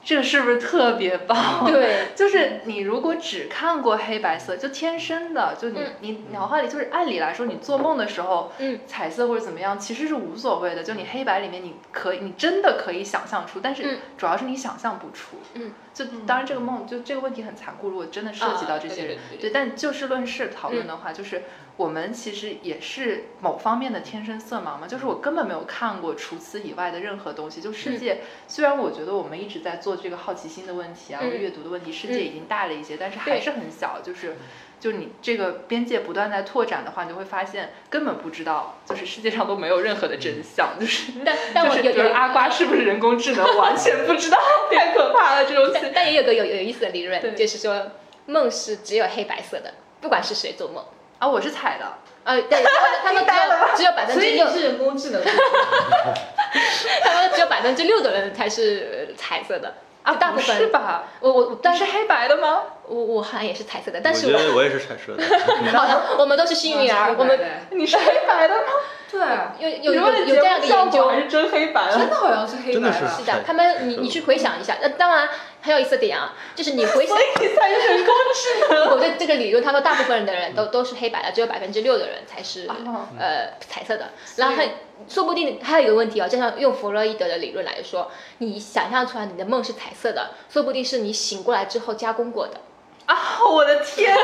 这个是不是特别棒？对，就是你如果只看过黑白色，就天生的，就你、嗯。你脑海里就是按理来说，你做梦的时候，嗯。彩色或者怎么样，其实是无所谓的。就你黑白里面，你可以，你真的可以想象出，但是嗯。主要是你想象不出。嗯，就当然这个梦就这个问题很残酷，如果真的涉及到这些人，啊对对对。对但就事论事讨论的话，就是我们其实也是某方面的天生色盲嘛，就是我根本没有看过除此以外的任何东西。就世界，虽然我觉得我们一直在做这个好奇心的问题啊，嗯阅读的问题，世界已经大了一些，但是还是很小，就是。就你这个边界不断在拓展的话，你就会发现根本不知道，就是世界上都没有任何的真相，就是但但我就是有有比如阿瓜是不是人工智能，完全不知道，太可怕了这种但但也有个有有意思的理论，就是说梦是只有黑白色的，不管是谁做梦。啊，我是彩的，呃，对，他们他们只有只有百分之六，是人工智能。他们只有百分之六的人才是彩色的啊，大部分是。吧？我我我，但是黑白的吗？我我好像也是彩色的，但是我觉得我也是彩色的。好的，我们都是幸运儿，我们你是黑白的吗？对，有有有有这样的研究还。是真黑白真？的好像是黑真的是白的。是的，他们你你去回想一下，那当然很有意思的点啊，就是你回 想，你才是人工智能。我对这个理论，他说大部分的人都 都是黑白的，只有百分之六的人才是哦呃彩色的。然后他说不定还有一个问题啊，就像用弗洛伊德的理论来说，你想象出来你的梦是彩色的，说不定是你醒过来之后加工过的，啊！我的天哪！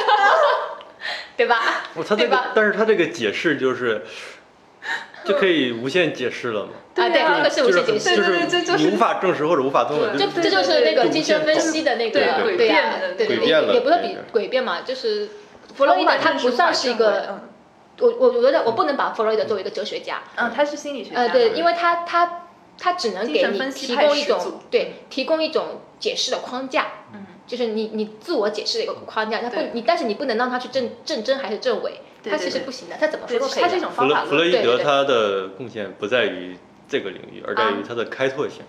对吧？哦，他这对吧个，但是他这个解释就是，就可以无限解释了嘛。啊，对，那个是无限解释。就是对对对就是你无法证实或者无法证伪，就这这就是那个精神分析的那个，对对对呀诡辩的，对对对，诡辩了也也不是比诡辩嘛，就是弗洛伊德他不算是一个，嗯我我我觉得我不能把弗洛伊德作为一个哲学家，嗯，他是心理学家。呃，对，因为他他他只能给你提供一种对提供一种解释的框架，嗯，就是你你自我解释的一个框架，他不你但是你不能让他去证证真还是证伪，他其实对对对不行的，他怎么，说都可以的。他这种方法论。弗洛伊对对对德他的贡献不在于这个领域，而在于它的开拓性。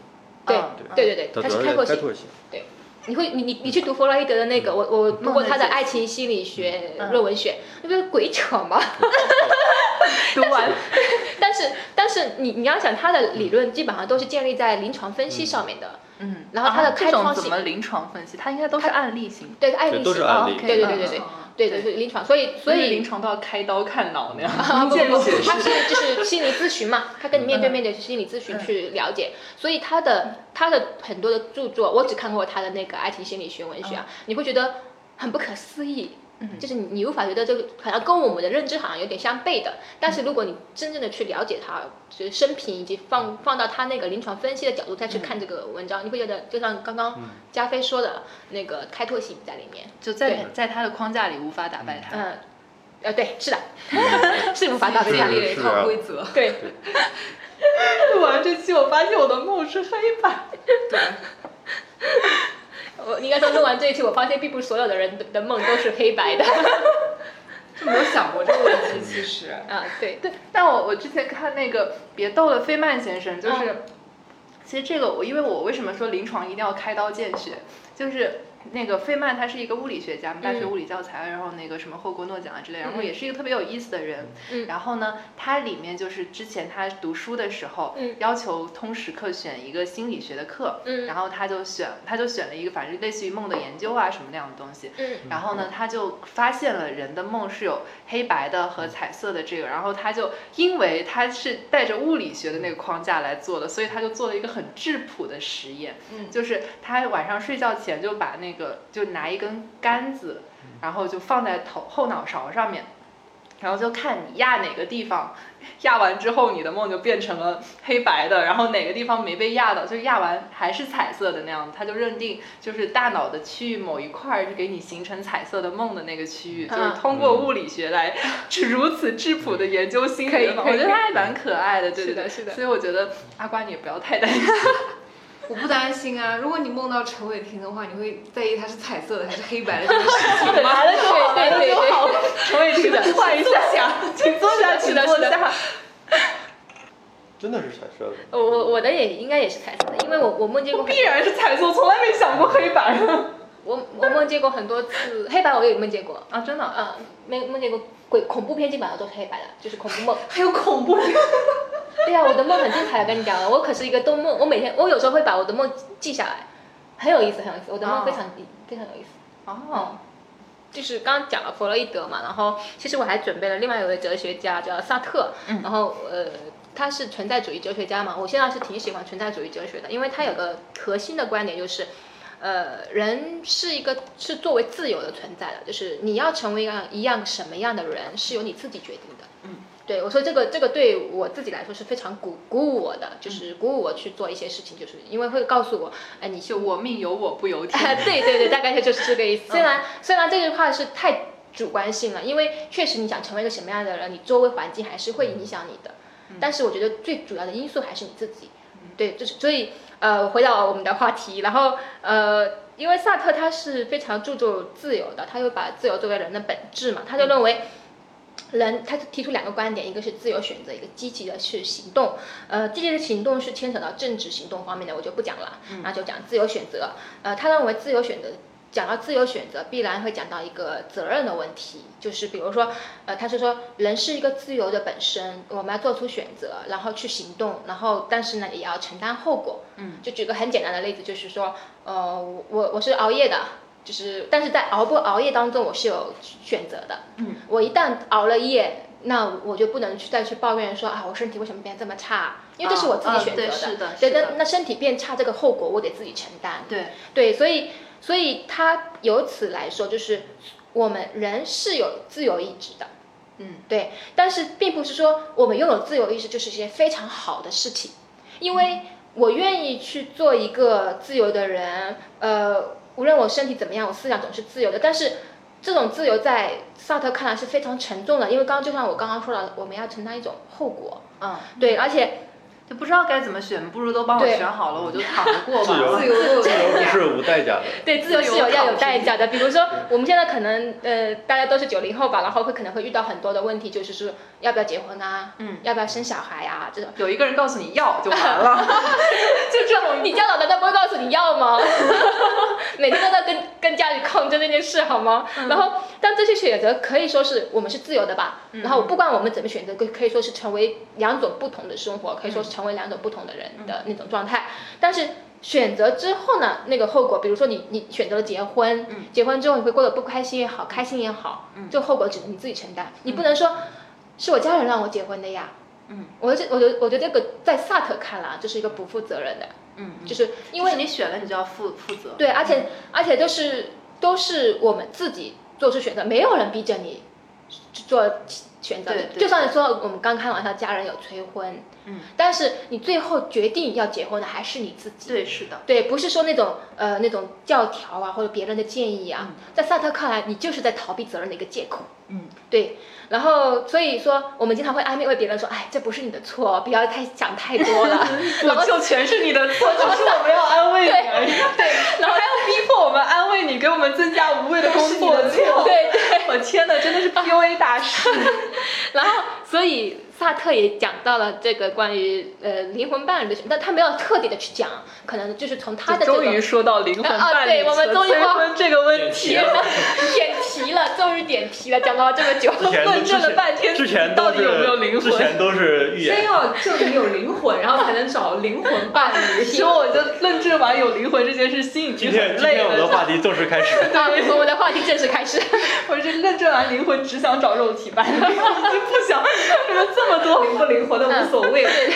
对嗯对对对，他他主要是开拓性。是开拓性。你会，你你你去读弗洛伊德的那个，我我读过他的爱情心理学嗯论文选，那不是鬼扯吗？读完，但是但是你你要想他的理论基本上都是建立在临床分析上面的，嗯，然后他的啊开创性么临床分析？他应该都是案例型。对爱对都是丽型案例对对对对对对对。对临床，所以所以临床都要开刀看脑那样，啊，不不不，他是是就是心理咨询嘛，他跟你面对面的心理咨询去了解，所以他的他的很多的著作，我只看过他的那个爱情心理学文学啊，你会觉得很不可思议。嗯就是你你无法觉得这个好像跟我们的认知好像有点相悖的，但是如果你真正的去了解他，就是生平以及放放到他那个临床分析的角度再去看这个文章，你会觉得就像刚刚加菲说的那个开拓性在里面。就在在他的框架里无法打败他。嗯，呃，对，是的，是无法打败他建立。了一套规则。对，录完这期，我发现我的梦是黑白。对，我应该说录完这一期，我发现并不是所有的人的的梦都是黑白的。就没有想过这个问题，其实。啊，对，对，但我我之前看那个《别逗了，费曼先生》，就是、嗯其实这个我因为我为什么说临床一定要开刀见血，就是。那个费曼他是一个物理学家，大学嗯。物理教材，然后那个什么获过诺奖啊之类，然后嗯。也是一个特别有意思的人。嗯。然后呢，他里面就是之前他读书的时候，嗯。要求通识课选一个心理学的课，嗯。然后他就选他就选了一个反正类似于梦的研究啊什么那样的东西，嗯。然后呢，他就发现了人的梦是有黑白的和彩色的这个，然后他就因为他是带着物理学的那个框架来做的，所以他就做了一个很质朴的实验，嗯。就是他晚上睡觉前就把那个就拿一根杆子，然后就放在头后脑勺上面。然后就看你压哪个地方，压完之后你的梦就变成了黑白的，然后哪个地方没被压到，就压完还是彩色的那样子，他就认定就是大脑的区域某一块儿是给你形成彩色的梦的那个区域，就是啊通过物理学来是如此质朴的研究心理的梦，可以。我觉得他还蛮可爱的，对对对，是的是的。所以我觉得阿瓜你也不要太担心，我不担心啊，如果你梦到陈伟霆的话，你会在意他是彩色的还是黑白的这个事情吗？来了就好，来了对对对就好，陈伟霆换一下，请坐下，请坐下。真的是彩色的。我我我的也应该也是彩色的，因为我我梦见过必然是彩色，我从来没想过黑白。我我梦见过很多次黑白，我也梦见过，啊，真的，啊，没梦见过鬼恐怖片基本上都是黑白的，就是恐怖梦。还有恐怖片。对呀、我的梦很精彩的，跟你讲了，我可是一个都梦，我每天我有时候会把我的梦记下来，很有意思，很有意思，我的梦哦非常、非常有意思。哦，就是刚刚讲了弗洛伊德嘛，然后其实我还准备了另外一位哲学家叫萨特，嗯然后呃他是存在主义哲学家嘛，我现在是挺喜欢存在主义哲学的，因为他有个核心的观点就是。呃，人是一个是作为自由的存在的，就是你要成为一样一样什么样的人，是由你自己决定对我说这个这个对我自己来说是非常鼓鼓舞我的，就是鼓舞我去做一些事情，就是因为会告诉我，哎，你就我命由我不由天。啊，对对对，大概就是这个意思。虽然虽然这句话是太主观性了，因为确实你想成为一个什么样的人，你周围环境还是会影响你的。但是我觉得最主要的因素还是你自己。对，就是所以呃，回到我们的话题，然后呃，因为萨特他是非常注重自由的，他又把自由作为人的本质嘛，他就认为。人，他提出两个观点，一个是自由选择，一个积极的是行动。呃，积极的行动是牵扯到政治行动方面的，我就不讲了，那就讲自由选择。呃，他认为自由选择，讲到自由选择，必然会讲到一个责任的问题，就是比如说，呃，他是说人是一个自由的本身，我们要做出选择，然后去行动，然后但是呢，也要承担后果。嗯，就举个很简单的例子，就是说，呃，我我我是熬夜的。就是，但是在熬不熬夜当中，我是有选择的。嗯，我一旦熬了夜，那我就不能去再去抱怨说啊，我身体为什么变这么差？因为这是我自己选择的。对是的的那那身体变差这个后果，我得自己承担。对，对，所以所以他由此来说，就是我们人是有自由意志的。嗯，对，但是并不是说我们拥有自由意志就是一件非常好的事情，因为我愿意去做一个自由的人，呃，无论我身体怎么样，我思想总是自由的。但是这种自由在萨特看来是非常沉重的，因为刚刚就像我刚刚说了，我们要承担一种后果。嗯，对，而且就不知道该怎么选，不如都帮我选好了，我就躺着过吧。自由 自由自由不是无代价的。对，自由是有要有代价的。比如说，我们现在可能呃，大家都是九零后吧，然后会可能会遇到很多的问题，就是说要不要结婚啊，嗯，要不要生小孩啊，这种。有一个人告诉你要就完了。就这种，你家长难道不会告诉你要吗？每天都在跟跟家里抗争这件事，好吗？然后，但这些选择可以说是我们是自由的吧。然后，不管我们怎么选择，可可以说是成为两种不同的生活，可以说是成为两种不同的人的那种状态。但是选择之后呢，那个后果，比如说你你选择了结婚，结婚之后你会过得不开心也好，开心也好，这个后果只能你自己承担，你不能说是我家人让我结婚的呀。嗯，我觉得我觉得我觉得这个在萨特看来，这是一个不负责任的，嗯，就是因为因为你选了，你就要负负责。对，而且而且都是都是我们自己做出选择，没有人逼着你做选择就算说我们刚开玩笑，家人有催婚，嗯，但是你最后决定要结婚的还是你自己。对，是的。对，不是说那种呃那种教条啊或者别人的建议啊，在萨特看来，你就是在逃避责任的一个借口。嗯，对。然后所以说，我们经常会安慰别人说，哎，这不是你的错，不要太想太多了。然后就全是你的 错，只是我们要安慰你而已。对，然后还要逼迫我们安慰你，给我们增加无谓的工作量。对对。我天哪，真的是 PUA 大师。然后，所以萨特也讲到了这个关于呃灵魂伴侣的选，但他没有特地的去讲，可能就是从他的这个终于说到灵魂啊伴侣对我们终于催婚这个问题点了。点题了，终于 点题了，讲到了这么久。论证了半天之前到底有没有灵魂之前都是预先言。要证明有灵魂，然后才能找灵魂伴侣。其实我就论证完有灵魂这件事，心已经今天很累今天我们的了。话题正式开始。啊，我们的话题正式开始。我是论证完灵魂，只想找肉体伴侣，我已经不想什么这么多灵不灵活的无所谓。对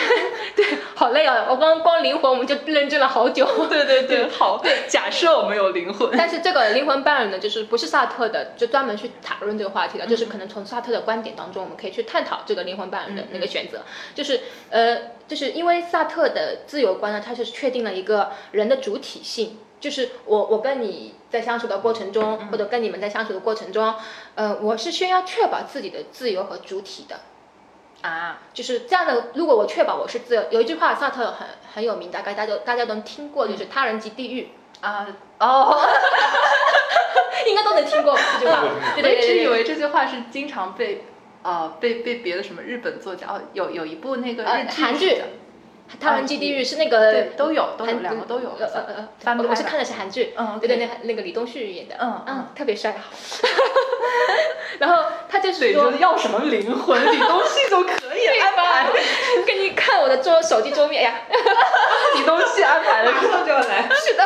对，好累啊！我光光灵魂我们就认证了好久。对对对，好。对，假设我们有灵魂，但是这个灵魂伴侣呢，就是不是萨特的，就专门去讨论这个话题的，就是可能从萨特的观点当中，我们可以去探讨这个灵魂伴侣的那个选择，就是呃，就是因为萨特的自由观呢，它是确定了一个人的主体性。就是我，我跟你在相处的过程中，或者跟你们在相处的过程中，呃，我是需要确保自己的自由和主体的。啊，就是这样的。如果我确保我是自由，有一句话萨特很很有名，大概大家都大家都听过，就是“他人即地狱啊哦，”，应该都能听过吧这句话。对对我一直。以为这句话是经常被呃被被别的什么日本作家哦，有有一部那个呃日剧韩剧他人即地狱是那个对都有都有两个都有呃呃呃，我我是看的是韩剧，嗯对对那那个李东旭演的，嗯嗯特别帅。然后他就是对，说说，要什么灵魂，李东西就可以 安排。给你看我的桌手机桌面，哎呀，你东西安排了，马上就要来。是的，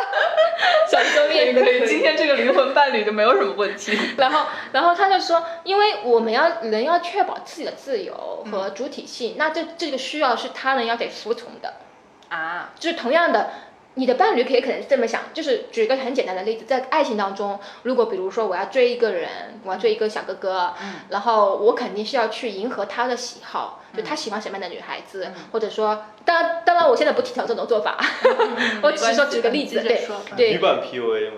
小鱼粥面可以，今天这个灵魂伴侣就没有什么问题。然后，然后他就说，因为我们要人要确保自己的自由和主体性，那这这个需要是他人要得服从的，啊，就是同样的。你的伴侣可以可能是这么想，就是举一个很简单的例子，在爱情当中，如果比如说我要追一个人，我要追一个小哥哥，嗯。然后我肯定是要去迎合他的喜好，就他喜欢什么样的女孩子，或者说，当然当然我现在不提倡这种做法，我只是说举个例子，对嗯没关系接着说女对，版 PUA 嘛，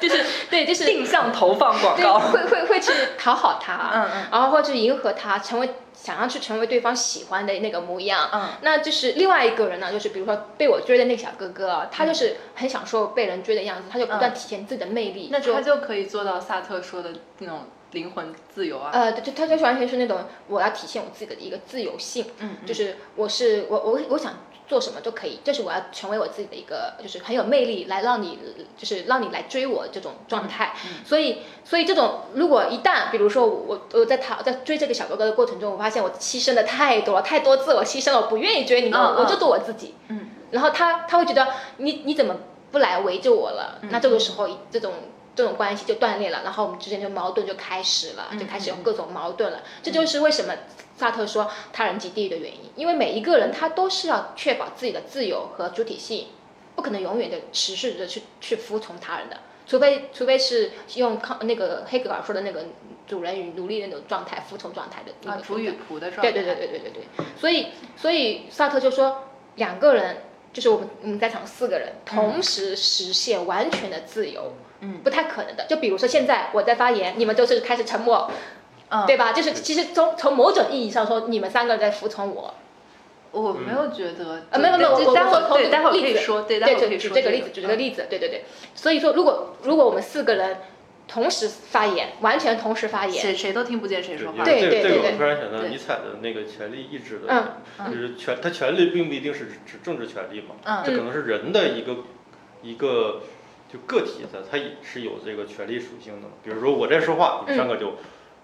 就是对就是定向投放广，告。会会会去讨好他，嗯嗯然后或者迎合他，成为想要去成为对方喜欢的那个模样。嗯那就是另外一个人呢，就是比如说被我追的那个小哥哥，他就是很享受被人追的样子，他就不断体现自己的魅力。就那他就可以做到萨特说的那种灵魂自由啊。呃，对，对他就是完全是那种我要体现我自己的一个自由性，嗯嗯就是我是我我我想做什么都可以，这是我要成为我自己的一个就是很有魅力，来让你就是让你来追我这种状态。嗯所以所以这种如果一旦比如说我我在讨在追这个小哥哥的过程中，我发现我牺牲的太多了，太多自我牺牲了，我不愿意追你了，嗯嗯我就做我自己。嗯，然后他他会觉得你你怎么不来围着我了？那这个时候这种。这种关系就断裂了，然后我们之间就矛盾就开始了，就开始有各种矛盾了。这就是为什么萨特说他人即地狱的原因，因为每一个人他都是要确保自己的自由和主体性，不可能永远的持续的去去服从他人的，除非除非是用康那个黑格尔说的那个主人与奴隶的那种状态，服从状态的那啊，个主与仆的状态。对对对对对对对，所以所以萨特就说两个人就是我们我们在场四个人同时实现完全的自由，嗯不太可能的。就比如说现在我在发言，你们都是开始沉默，嗯，对吧？就是其实从从某种意义上说，你们三个在服从我，我没有觉得。啊，没有没有，我待会儿对，待会儿可以说，对，待，会儿可以说这个例子，举这个例子，对对对。所以说，如果如果我们四个人同时发言，完全同时发言，谁谁都听不见谁说话。对对对我突然想到尼采的那个权力意志的，嗯就是权，他权力并不一定是指政治权利嘛，嗯这可能是人的一个一个就个体的，他也是有这个权利属性的。比如说我在说话，你们三个就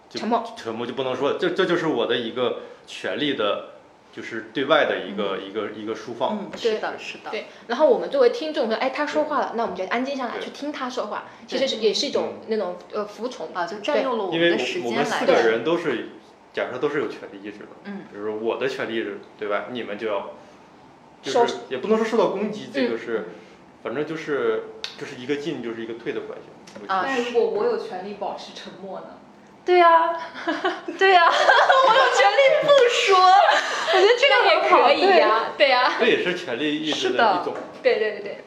就沉默沉默就不能说，这这就是我的一个权利的，就是对外的一个一个一个释放。嗯，是的，是的。对，然后我们作为听众说，哎，他说话了，那我们就安静下来去听他说话，其实是也是一种那种呃服从啊，就占用了我因为们的时我我们间来四个人都是，假设都是有权利意志的，嗯，比如说我的权利是对外，你们就要，就是也不能说受到攻击，这个嗯是，反正就是就是一个进就是一个退的关系。啊但如果我有权利保持沉默呢？对呀，对呀，我有权利不说。我觉得这个也可以呀，对呀，这也是权利意识的一种。对对对对，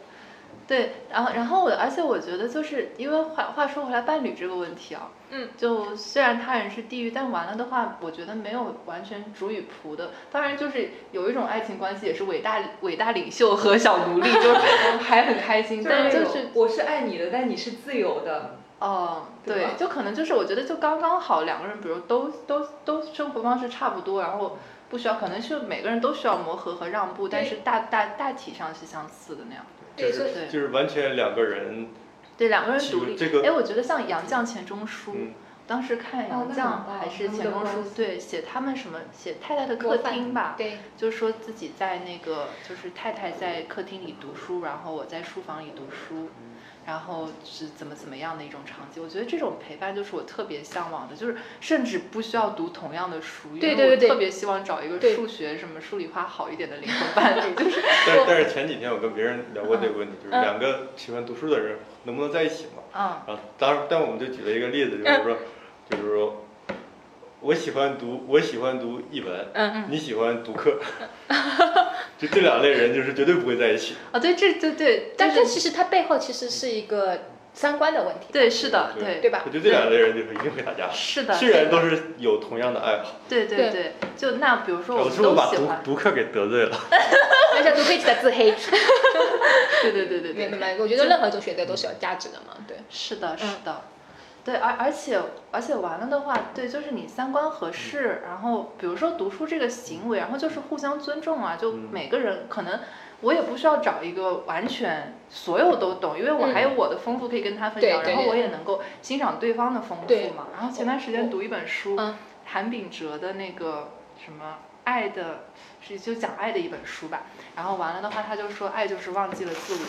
对，然后然后我，而且我觉得就是因为话话说回来，伴侣这个问题啊，嗯，就虽然他人是地狱，但完了的话，我觉得没有完全主与仆的。当然，就是有一种爱情关系也是伟大伟大领袖和小奴隶，就是 还很开心，但是就是我是爱你的，但你是自由的。哦，对对，就可能就是我觉得就刚刚好，两个人比如都都都生活方式差不多，然后不需要，可能是每个人都需要磨合和让步，但是大大大体上是相似的那样。对所以对就是完全两个人，对，两个人其独立。这个哎，我觉得像杨绛钱钟书，嗯，当时看哦杨绛还是钱钟书，对，写他们什么写太太的客厅吧，对，就是说自己在那个就是太太在客厅里读书，然后我在书房里读书。然后是怎么怎么样的一种场景？我觉得这种陪伴就是我特别向往的，就是甚至不需要读同样的书，因为对对对特别希望找一个数学什么数理化好一点的灵魂伴侣，就是但是但是前几天我跟别人聊过这个问题，就是嗯两个喜欢读书的人能不能在一起嘛？嗯然后当然，但我们就举了一个例子，就是说，就是说，我喜欢读，我喜欢读译文，嗯你喜欢读课，就这两类人就是绝对不会在一起。啊，对，这对对，但就是其实它背后其实是一个三观的问题，对是的，对对吧我觉得这两类人就是一定会打架。是的，虽然都是有同样的爱好，对对对，就那比如说我们有时候把都喜欢，读读客给得罪了。而且读客一直在自黑，对对对对对，明白？我觉得任何一种选择都是有价值的嘛，对。是的，是的，对，而而且而且完了的话，对，就是你三观合适，然后比如说读书这个行为，然后就是互相尊重啊，就嗯每个人可能。我也不需要找一个完全所有都懂，因为我还有我的丰富可以跟他分享，然后我也能够欣赏对方的丰富嘛。然后前段时间读一本书，嗯韩炳哲的那个什么《爱的，是就讲爱的一本书吧。然后完了的话，他就说爱就是忘记了自我，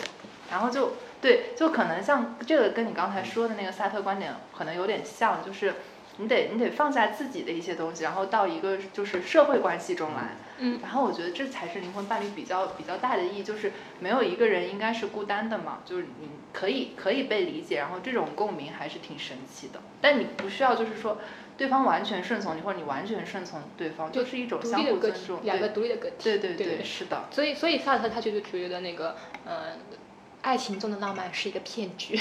然后就对，就可能像这个跟你刚才说的那个萨特观点可能有点像，就是你得你得放下自己的一些东西，然后到一个就是社会关系中来。嗯然后我觉得这才是灵魂伴侣比较比较大的意义，就是没有一个人应该是孤单的嘛，就是你可以可以被理解，然后这种共鸣还是挺神奇的。但你不需要就是说对方完全顺从你，或者你完全顺从对方，就是一种相互尊重。，两个对独立的个体。对对对对，是的。所以，所以萨特他就是觉得那个，呃，爱情中的浪漫是一个骗局，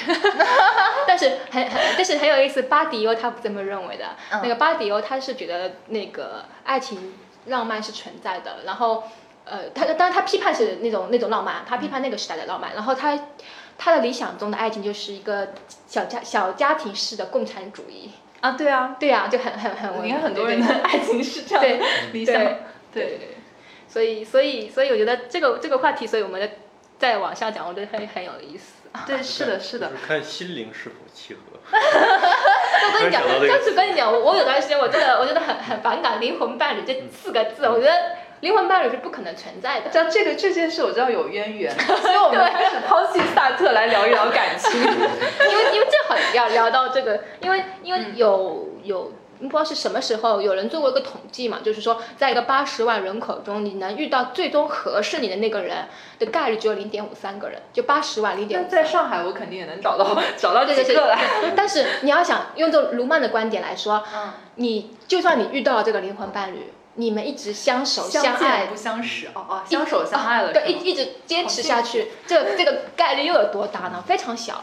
但是很很，但是很有意思，巴迪欧他不这么认为的。嗯那个巴迪欧他是觉得那个爱情浪漫是存在的，然后，呃，他当然他批判是那种那种浪漫，他批判那个时代的浪漫，然后他他的理想中的爱情就是一个小家小家庭式的共产主义。啊，对啊，对啊、就很很很，你看很多人的爱情是这样对的理想。对对对对，所以所以所以我觉得这个这个话题，所以我们再往下讲，我觉得很很有意思。对，是的，是的就。是看心灵是否契合。我跟你讲，突然想到这个上次跟你讲，我我有段时间我真的我觉得很很反感“灵魂伴侣”这四个字，我觉得灵魂伴侣是不可能存在的。像这个这件事，我知道有渊源，所以我们开始抛弃萨特来聊一聊感情。因为因为正好要聊到这个，因为因为有有。不知道是什么时候，有人做过一个统计嘛，就是说，在一个八十万人口中，你能遇到最终合适你的那个人的概率只有零点五三个人，就八十万零点那五。在上海，我肯定也能找到 找到对对对几个来。对，但是你要想用这种卢曼的观点来说，嗯，你就算你遇到了这个灵魂伴侣，你们一直相守相爱见，不相识，哦哦，相守相爱了，对，一一直坚持下去，这个这个概率又有多大呢？非常小。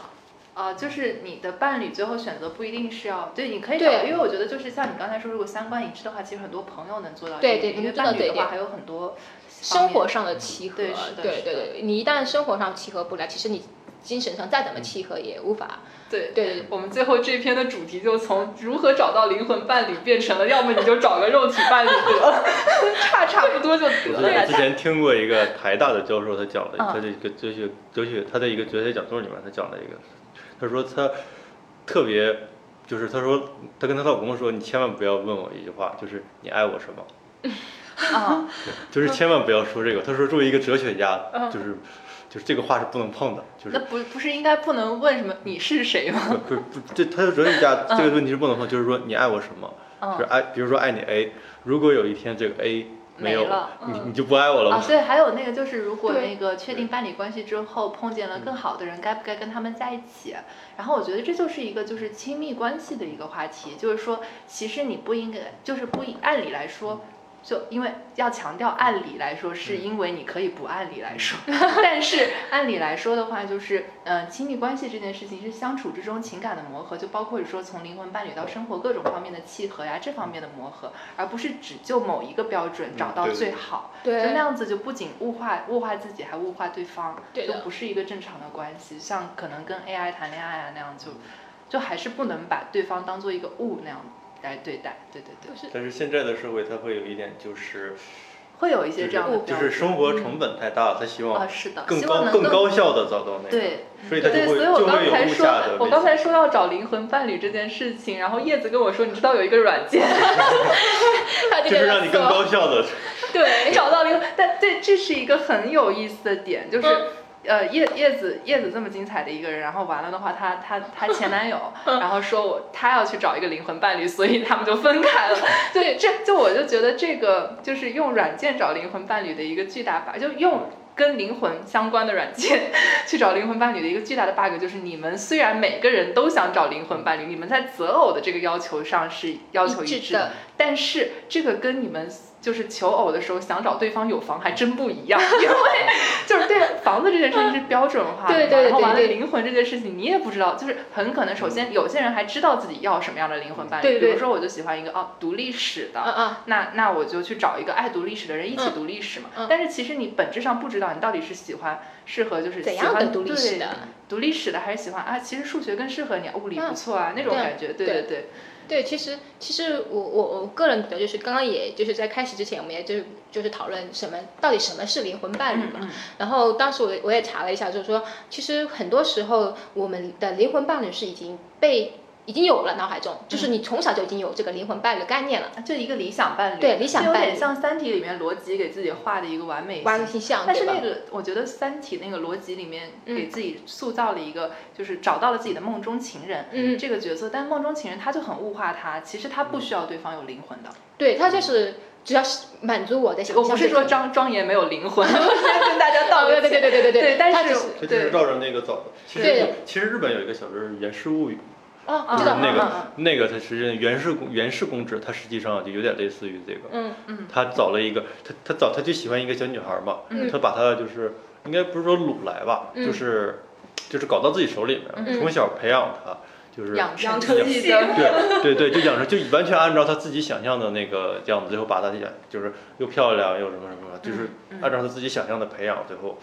啊，就是你的伴侣最后选择不一定是要对，你可以找，对因为我觉得就是像你刚才说，如果三观一致的话，其实很多朋友能做到这对一点，因为对对对伴侣的话还有很多生活上的契合，对是的对对对，你一旦生活上契合不来，其实你精神上再怎么契合也无法。对对对我们最后这篇的主题就从如何找到灵魂伴侣变成了，要么你就找个肉体伴侣得了，差差不多就得我了。之前听过一个台大的教授，他讲了，嗯他的一个哲学哲学，他的一个哲学讲座里面，他讲了一个，他说他特别，就是他说他跟他老公说，你千万不要问我一句话，就是你爱我什么，啊，就是千万不要说这个。他说作为一个哲学家，嗯就是就是这个话是不能碰的，就是那不不是应该不能问什么你是谁吗？不不这他的哲学家这个问题是不能碰，就是说你爱我什么，就是嗯，爱，比如说爱你 A，如果有一天这个 A 没有没了你你就不爱我了吗？，啊对，还有那个就是，如果那个确定伴侣关系之后，碰见了更好的人，该不该跟他们在一起？然后我觉得这就是一个就是亲密关系的一个话题，就是说，其实你不应该，就是不应，按理来说。就因为要强调按理来说，是因为你可以不按理来说，但是按理来说的话，就是呃，亲密关系这件事情是相处之中情感的磨合，就包括说从灵魂伴侣到生活各种方面的契合呀，这方面的磨合，而不是只就某一个标准找到最好。对就那样子就不仅物化物化自己，还物化对方，对不是一个正常的关系。像可能跟 AI 谈恋爱啊那样就，就还是不能把对方当做一个物那样来对待。对对对，但是现在的社会，它会有一点就是，会有一些这样的就。是生活成本太大，他希望啊，是的，更希望能高更高效的找到那个，对。所以他就对，会所以我就会有刚才说物价的，我刚才说要找灵魂伴侣这件事情，然后叶子跟我说，你知道有一个软件，他就就是让你更高效的，对找到灵魂，但对，这是一个很有意思的点，就是。嗯呃，叶叶子叶子这么精彩的一个人，然后完了的话，她她她前男友，嗯然后说我她要去找一个灵魂伴侣，所以他们就分开了。对，这就我就觉得这个就是用软件找灵魂伴侣的一个巨大 bug，就用跟灵魂相关的软件 去找灵魂伴侣的一个巨大的 bug，就是你们虽然每个人都想找灵魂伴侣，你们在择偶的这个要求上是要求一致的但是这个跟你们就是求偶的时候想找对方有房还真不一样，因为就是对房子这件事情是标准化的嘛，对对对然后完了灵魂这件事情你也不知道，就是很可能首先有些人还知道自己要什么样的灵魂伴侣，对对比如说我就喜欢一个哦读历史的，嗯嗯，那那我就去找一个爱读历史的人一起嗯读历史嘛。嗯但是其实你本质上不知道你到底是喜欢适合就是怎喜欢样的读历史的？读历史的，还是喜欢啊？其实数学更适合你，物理不错啊、那种感觉。对对对对，其实其实我我我个人觉得就是刚刚也就是在开始之前，我们也就是就是讨论什么到底什么是灵魂伴侣嘛。嗯然后当时我我也查了一下，就是说其实很多时候我们的灵魂伴侣是已经被已经有了脑海中，就是你从小就已经有这个灵魂伴侣的概念了，就一个理想伴侣，对理想伴侣点像《三体》里面罗辑给自己画的一个完美完美形形象，但是那个，我觉得《三体》那个逻辑里面嗯给自己塑造了一个，就是找到了自己的梦中情人，嗯这个角色。但梦中情人他就很物化他，其实他不需要对方有灵魂的。对他就是只要是满足我的我不是说张庄严没有灵魂，跟大家道个歉。对对对对对对，但是他就是这就是照着那个走的。其对实其实日本有一个小说是《源氏物语》，哦，嗯知道那个嗯嗯那个它实际上源氏公源氏公治，它实际上就有点类似于这个。嗯他找了一个，他他找他就喜欢一个小女孩嘛，嗯。他把她就是应该不是说掳来吧，嗯。就是就是搞到自己手里面，嗯。从小培养她，就是养养成成系系的，对对对，就养成就完全按照他自己想象的那个样子，最后把他养就是又漂亮又什么什么，就是嗯。按照他自己想象的培养，最后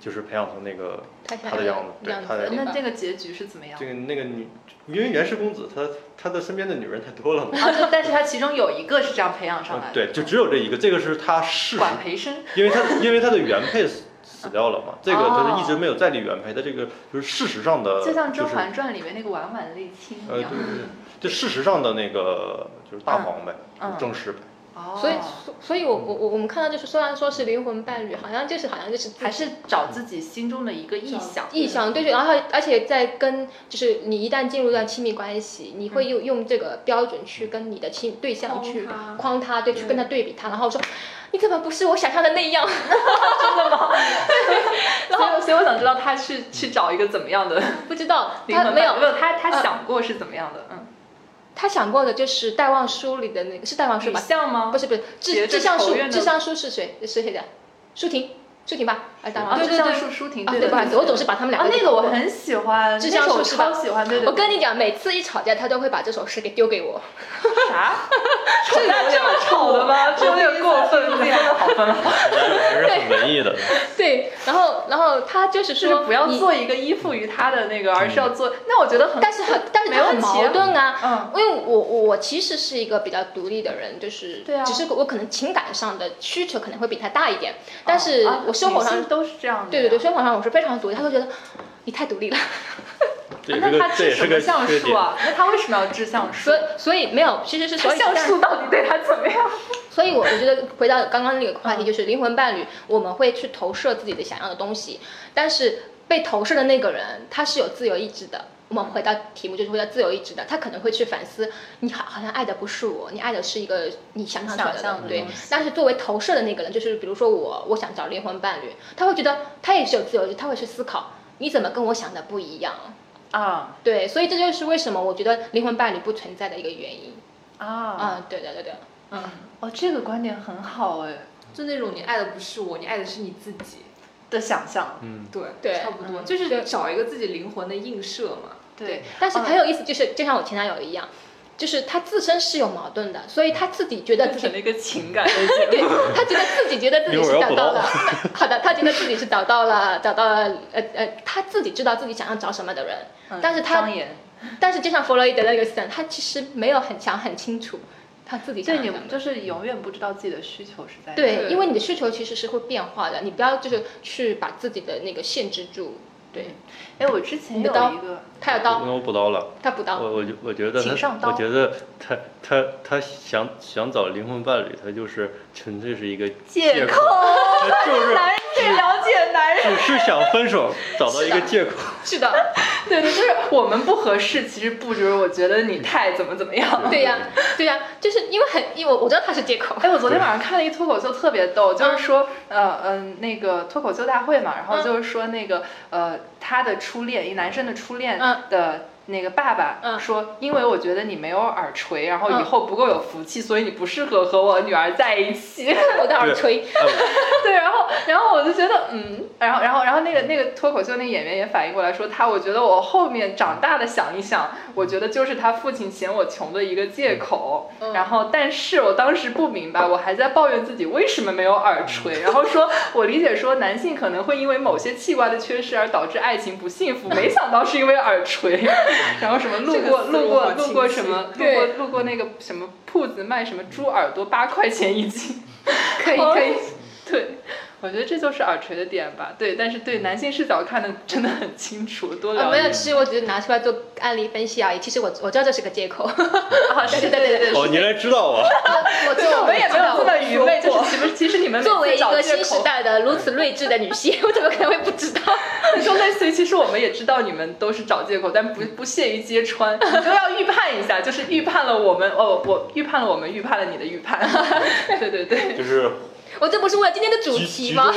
就是培养成那个他的样子对他的那这个结局是怎么样这？个那个女，因为源氏公子他他的身边的女人太多了嘛，啊，但是他其中有一个是这样培养上来的，对，就只有这一个，这个是他事实，管培生。因为他因为他的原配死死掉了嘛，这个他哦是一直没有再立原配，他这个就是事实上的，就像《甄嬛传》里面那个婉婉泪卿呃对一样。对对对，就事实上的那个就是大黄呗，嗯正室呗。哦，所以，所所以我我我我们看到就是，虽然说是灵魂伴侣，好像就是好像就是还是找自己心中的一个意向。意向，对对，然后而且在跟就是你一旦进入到亲密关系，你会用用这个标准去跟你的亲对象框去他框他，对，去跟他对比他，然后说你怎么不是我想象的那样？所以，所以我想知道他去去找一个怎么样的不知道他没有没有他他嗯想过是怎么样的？嗯，他想过的就是戴望舒里的那个是戴望舒吗？不是不是，智智向书仇怨的智向书是谁？是谁的？舒婷，舒婷吧？哎，戴望啊，舒。舒舒婷，对，对对，不好意思，我总是把他们两啊，个那个我很喜欢，智那首我向书是超喜欢，对对。我跟你讲，每次一吵架，他都会把这首诗给丢给我。啥？吵架这么吵的吗？这有点过分，分了好分了好。还是很文艺的。对，然后然后他就是就是说，不要做一个依附于他的那个，而是要做。那我觉得很，但是很，但是他很矛盾啊。嗯，因为我我我其实是一个比较独立的人，就是，对啊只是我可能情感上的需求可能会比他大一点，但是啊我生活上，都是这样的。对对对，。生活上我是非常独立，他会觉得你太独立了，那他治什么橡。树啊？那他为什么要治橡树所？以所以没有，其实是所以橡树到底对他怎么样？所以我我觉得回到刚刚那个话题，就是灵魂伴侣，我们会去投射自己的想要的东西，但是被投射的那个人他是有自由意志的。我们回到题目，就是回到自由意志的，他可能会去反思，你好好像爱的不是我，你爱的是一个你想象的对。但是作为投射的那个人，就是比如说我，我想找灵魂伴侣，他会觉得他也是有自由意志，他会去思考，你怎么跟我想的不一样？啊对，所以这就是为什么我觉得灵魂伴侣不存在的一个原因。啊！啊，对对对对，嗯，哦，这个观点很好哎，就那种你爱的不是我，你爱的是你自己。的想象。嗯，对对差不多，嗯就是对找一个自己灵魂的映射嘛。对，但是嗯很有意思，就是就像我前男友一样，就是他自身是有矛盾的，所以他自己觉得自己变成了一个情感 的对。他觉得自己觉得自己是找到了，好的，他觉得自己是找到了找到了呃呃，他自己知道自己想要找什么的人，但是他，但是就像弗洛伊德那个思想，他其实没有很想很清楚他自己想对你要。就是永远不知道自己的需求是在对因为你的需求其实是会变化的，你不要就是去把自己的那个限制住。对，哎，我之前有一个，他有刀，那我补刀了。他补刀，我我觉我觉得他，上刀我觉得他他他想想找灵魂伴侣，他就是纯粹是一个借口，他就是 男人最了解男人。只是想分手，找到一个借口。是的，对 对，就是我们不合适，其实不就是我觉得你太怎么怎么样。对呀、对呀、就是因为很，因为我我知道他是借口。哎，我昨天晚上看了一脱口秀，特别逗，就是说，呃嗯、那个脱口秀大会嘛，然后就是说那个呃，他的初恋，一男生的初恋嗯的那个爸爸嗯说，因为我觉得你没有耳垂，然后以嗯后不够有福气，所以你不适合和我女儿在一起。我的耳垂，对，然后然后我就觉得，嗯，然后然后然后那个那个脱口秀那个演员也反应过来说，他我觉得我后面长大的想一想，我觉得就是他父亲嫌我穷的一个借口。嗯然后，但是我当时不明白，我还在抱怨自己为什么没有耳垂，然后说我理解说男性可能会因为某些器官的缺失而导致爱情不幸福，没想到是因为耳垂。然后什么路过路过路过什么路过路过那个什么铺子卖什么猪耳朵八块钱一斤，可以可以，对，我觉得这就是耳垂的点吧，对，但是对男性视角看的真的很清楚，多了呃，没有，其实我只是拿出来做案例分析而已。其实我我知道这是个借口。啊，对对对对对，哦，你来知道啊？我对，我们也没有这么愚昧，就是其实其实你们作为一个新时代的如此睿智的女性，我怎么可能会不知道？就类似于，其实我们也知道你们都是找借口，但不不屑于揭穿，你都要预判一下，就是预判了我们，哦，我预判了我们，预判了你的预判。对对对，就是我这不是为了今天的主题吗？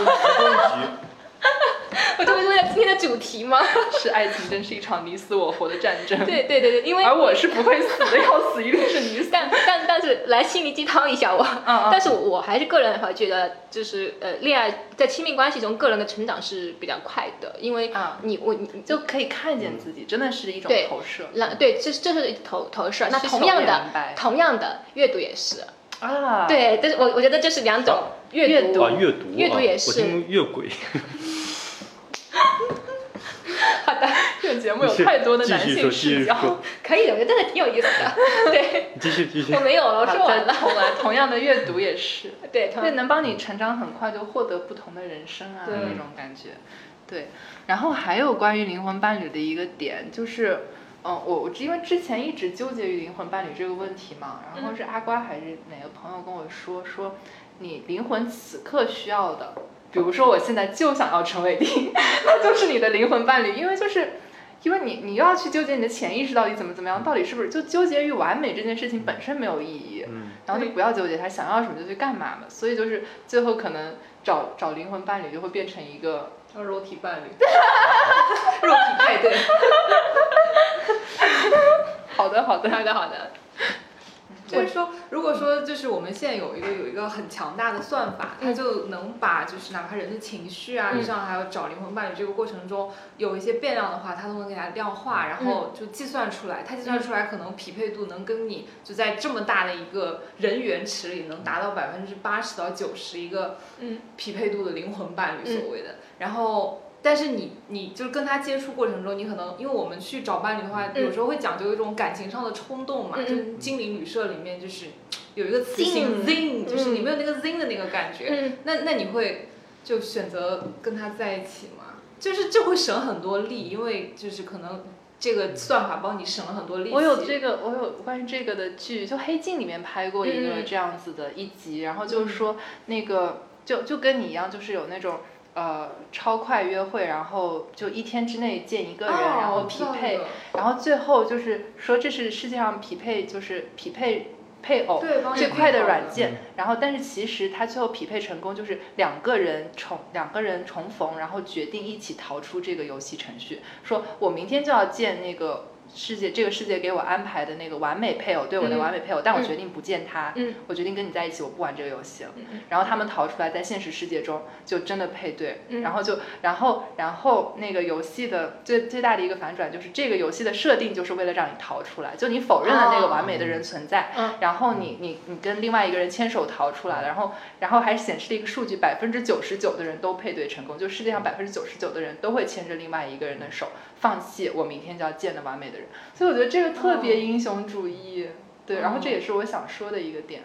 我这不是为了今天的主题吗？是爱情真是一场你死我活的战争。对对对对，因为而我是不会死的，要死一定是你死。但但但是来心灵鸡汤一下我，嗯但是我还是个人会觉得，就是呃，恋爱在亲密关系中，个人的成长是比较快的，因为啊你我你就可以看见自己，真的是一种投射那对，这这是投投射。那同样的同样的阅读也是，啊。对，但是我我觉得这是两种阅读。阅读啊，阅读啊，阅读也我是听越轨。好的，这个节目有太多的男性视角。可以的，我觉得这个挺有意思的。对，继续继续我。没有了，我好说完了。再重来，同样的阅读也是。对，对，能帮你成长很快，就获得不同的人生啊，那种感觉。对，然后还有关于灵魂伴侣的一个点，就是，嗯，我我因为之前一直纠结于灵魂伴侣这个问题嘛，然后是阿瓜还是哪个朋友跟我说，说你灵魂此刻需要的，比如说我现在就想要陈伟霆，那就是你的灵魂伴侣，因为就是。因为你你又要去纠结你的潜意识到底怎么怎么样，到底是不是就纠结于完美这件事情本身没有意义，嗯，然后就不要纠结他想要什么就去干嘛嘛，所以就是最后可能找找灵魂伴侣就会变成一个肉体伴侣，肉体派对。好的好的好的好的。就是说，如果说就是我们现在有一个有一个很强大的算法，它就能把就是哪怕人的情绪啊，嗯。上还有找灵魂伴侣这个过程中有一些变量的话，它都能给它量化，然后就计算出来。它计算出来可能匹配度能跟你就在这么大的一个人员池里能达到百分之八十到九十一个嗯。匹配度的灵魂伴侣嗯。所谓的，然后。但是你，你就是跟他接触过程中，你可能因为我们去找伴侣的话，嗯。有时候会讲究一种感情上的冲动嘛，就是精灵旅社里面就是有一个词性 Zing zing，就是嗯你没有那个 zing 的那个感觉，嗯，那那你会就选择跟他在一起吗？就是就会省很多力，因为就是可能这个算法帮你省了很多力气。我有这个，我有关于这个的剧，就《黑镜》里面拍过一个嗯。这样子的一集，然后就是说那个就就跟你一样，就是有那种呃超快约会，然后就一天之内见一个人，然后匹配，然后最后就是说这是世界上匹配就是匹配配偶最快的软件，然后但是其实他最后匹配成功就是两个人重两个人重逢，然后决定一起逃出这个游戏程序，说我明天就要见那个。世界这个世界给我安排的那个完美配偶，对我的嗯完美配偶，但我嗯决定不见他，嗯我决定跟你在一起，我不玩这个游戏了。然后他们逃出来，在现实世界中就真的配对，嗯然后就然后然后那个游戏的最最大的一个反转就是这个游戏的设定就是为了让你逃出来，就你否认了那个完美的人存在，嗯然后你你你跟另外一个人牵手逃出来了，然后然后还显示了一个数据，百分之九十九的人都配对成功，就世界上百分之九十九的人都会牵着另外一个人的手，放弃我明天就要见的完美的人，所以我觉得这个特别英雄主义，对，然后这也是我想说的一个点。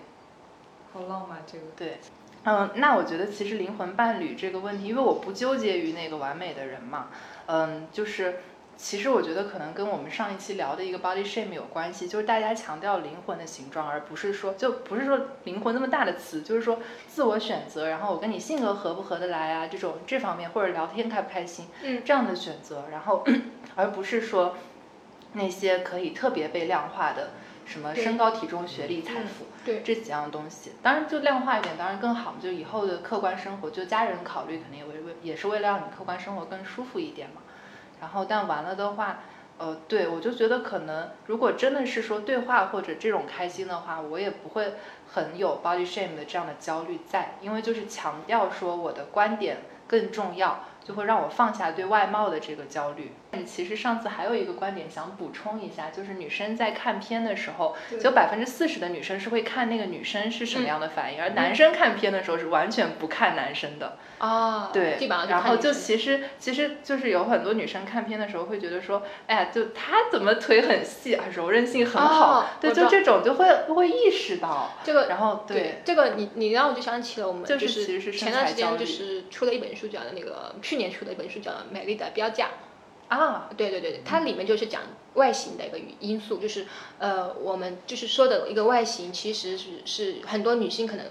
好浪漫这个。对，嗯，那我觉得其实灵魂伴侣这个问题，因为我不纠结于那个完美的人嘛，嗯，就是其实我觉得可能跟我们上一期聊的一个 body shame 有关系，就是大家强调灵魂的形状，而不是说就不是说灵魂那么大的词，就是说自我选择，然后我跟你性格合不合得来啊，这种这方面或者聊天开不开心，嗯这样的选择，然后 而不是说那些可以特别被量化的。什么身高、体重、学历、财嗯富，对这几样东西，当然就量化一点，当然更好。就以后的客观生活，就家人考虑，肯定也为为也是为了让你客观生活更舒服一点嘛。然后，但完了的话，呃，对我就觉得可能，如果真的是说对话或者这种开心的话，我也不会很有 body shame 的这样的焦虑在，因为就是强调说我的观点更重要。就会让我放下对外貌的这个焦虑。其实上次还有一个观点想补充一下，就是女生在看片的时候，有百分之四十的女生是会看那个女生是什么样的反应，而男生看片的时候是完全不看男生的。啊，对，然后就就其实其实就是有很多女生看片的时候会觉得说，哎呀，就她怎么腿很细啊，柔韧性很好，哦对，就这种就会会意识到。这个然后对这个你你让我就想起了我们就是是其实是身前段时间就是出了一本书叫的那个去年出的一本书叫《美丽的标价》。啊，对对对，它里面就是讲外形的一个因素，就是呃，我们就是说的一个外形，其实是是很多女性可能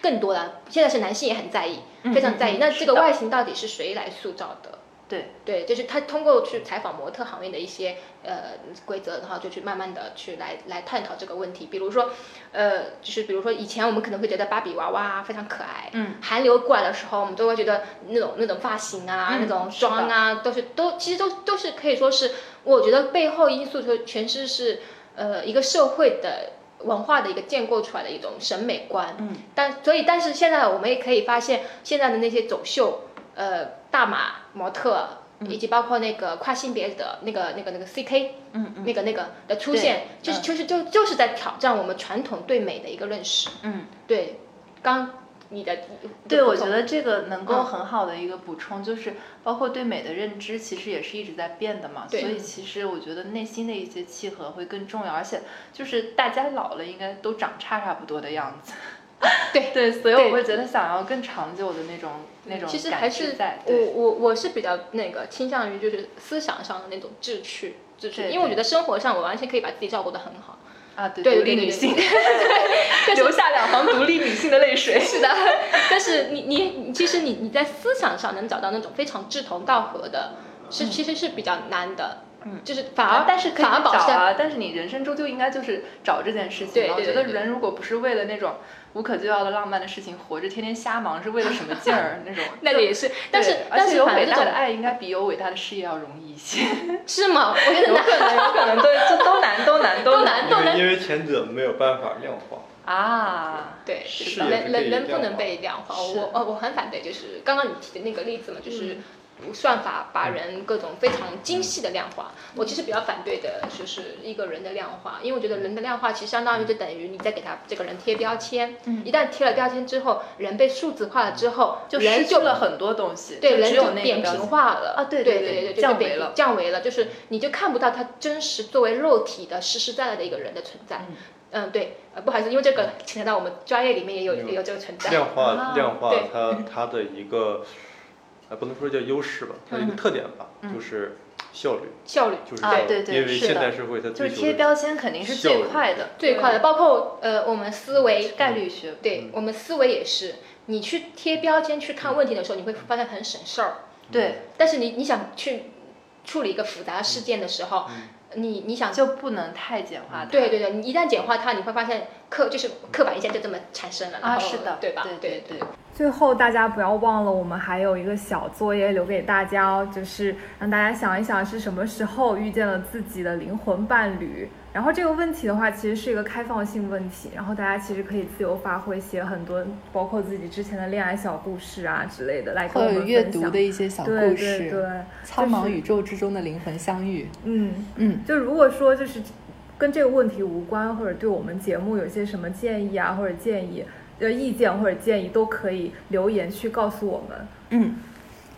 更多的，现在是男性也很在意，非常在意。那这个外形到底是谁来塑造的？对对，就是他通过去采访模特行业的一些呃规则，然后就去慢慢的去来来探讨这个问题。比如说，呃，就是比如说以前我们可能会觉得芭比娃娃非常可爱，嗯，韩流过来的时候，我们都会觉得那种那种发型啊，嗯那种妆啊，都是都其实都都是可以说是，我觉得背后因素就全是是呃一个社会的。文化的一个建构出来的一种审美观，嗯，但所以但是现在我们也可以发现，现在的那些走秀，呃，大码模特，以及包括那个跨性别的那个那个那个 CK，嗯嗯那个那个的出现，就是就是就就是在挑战我们传统对美的一个认识。嗯，对，刚你的对，我觉得这个能够嗯很好的一个补充，就是包括对美的认知，其实也是一直在变的嘛。所以其实我觉得内心的一些契合会更重要，而且就是大家老了应该都长差差不多的样子。对对，所以我会觉得想要更长久的那种那种其实感还是在。我我我是比较那个倾向于就是思想上的那种志趣志趣，对对因为我觉得生活上我完全可以把自己照顾得很好。啊，对对独立女性，对 留下两行独立女性的泪水。是的，但是你你你其实你你在思想上能找到那种非常志同道合的，是其实是比较难的。嗯就是反而但是可以找啊，但是你人生终究应该就是找这件事情对对对对觉得人如果不是为了那种无可救药的浪漫的事情活着，天天瞎忙，是为了什么劲儿 那种？那个也是，但是而但是且有伟大的爱应该比有伟大的事业要容易一些。是吗？我觉得有可能，有可能，对，这都难，都难，都难都难为因为前者没有办法量化。啊。对，是人是可以人人不能被量化。是我呃我很反对，就是刚刚你提的那个例子嘛，就是嗯算法把人各种非常精细的量化。我其实比较反对的就是一个人的量化，因为我觉得人的量化其实相当于就等于你在给他这个人贴标签。嗯一旦贴了标签之后，人被数字化了之后，就失去了很多东西，对，人就扁平化了啊对对对对降维了降维了，就是你就看不到他真实作为肉体的实实在在的一个人的存在。嗯嗯，对，呃，不好意思，因为这个牵扯到我们专业里面也有有也有这个存在。量化啊量化对它它的一个，呃，不能说叫优势吧，它的一个嗯。特点吧，嗯。就是效率，效率啊就是对对因为现代社会它就是贴标签肯定是最快的，最快的，包括呃我们思维概率学。对嗯。我们思维也是，你去贴标签去看问题的时候，你会发现很省事儿。对，但是你你想去处理一个复杂事件的时候，嗯你你想就不能太简化它。对对对，你一旦简化它，你会发现刻就是刻板印象就这么产生了，啊，是的，对吧？对对对。最后，大家不要忘了，我们还有一个小作业留给大家哦，就是让大家想一想是什么时候遇见了自己的灵魂伴侣。然后这个问题的话，其实是一个开放性问题，然后大家其实可以自由发挥，写很多包括自己之前的恋爱小故事啊之类的来跟我们分享阅读的。一些小故对事，对对，苍茫就是宇宙之中的灵魂相遇。嗯，嗯，就如果说就是跟这个问题无关，或者对我们节目有些什么建议啊，或者建议呃意见或者建议，都可以留言去告诉我们。嗯，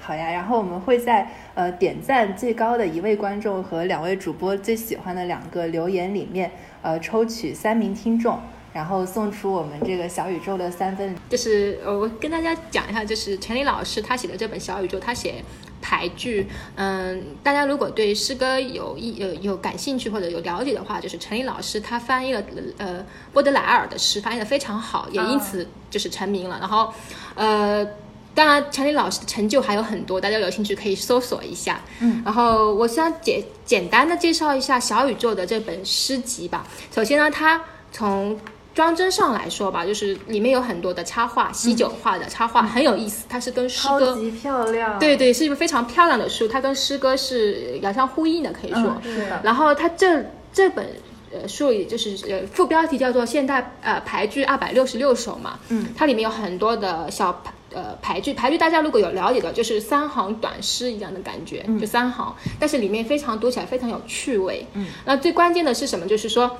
好呀。然后我们会在呃点赞最高的一位观众和两位主播最喜欢的两个留言里面，呃抽取三名听众，然后送出我们这个小宇宙的三份就是，我跟大家讲一下，就是陈立老师他写的这本《小宇宙》，他写排剧，嗯，大家如果对诗歌有意有有感兴趣或者有了解的话，就是陈立老师他翻译了呃波德莱尔的诗，翻译的非常好，也因此就是成名了。然后呃。当然，陈林老师的成就还有很多，大家有兴趣可以搜索一下。嗯，然后我想简简单的介绍一下《小宇宙》的这本诗集吧。首先呢，它从装帧上来说吧，就是里面有很多的插画，喜酒画的插画、很有意思，它是跟诗歌超级漂亮，对对，是一本非常漂亮的书，它跟诗歌是遥相呼应的，可以说。嗯是的然后它这这本呃书也就是呃副标题叫做《现代呃排剧二百六十六首》嘛，嗯，它里面有很多的小呃排句，排句大家如果有了解的，就是三行短诗一样的感觉，就三行，但是里面非常读起来非常有趣味。嗯，那最关键的是什么？就是说，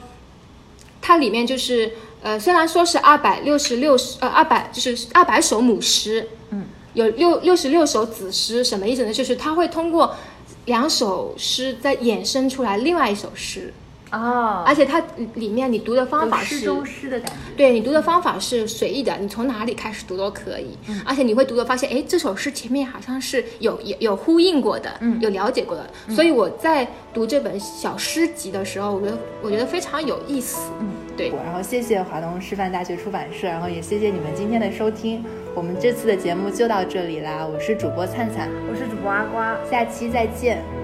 它里面就是呃，虽然说是二百六十六呃二百就是二百首母诗，嗯，有六六十六首子诗，什么意思呢？就是它会通过两首诗再衍生出来另外一首诗，哦，而且它里面你读的方法是诗中诗的感觉。对你读的方法是随意的，你从哪里开始读都可以，而且你会读的发现，哎，这首诗前面好像是有有有呼应过的，嗯。有了解过的，所以我在读这本小诗集的时候，我觉得我觉得非常有意思，嗯，对。然后谢谢华东师范大学出版社，然后也谢谢你们今天的收听，我们这次的节目就到这里啦，我是主播灿灿，我是主播阿瓜。下期再见。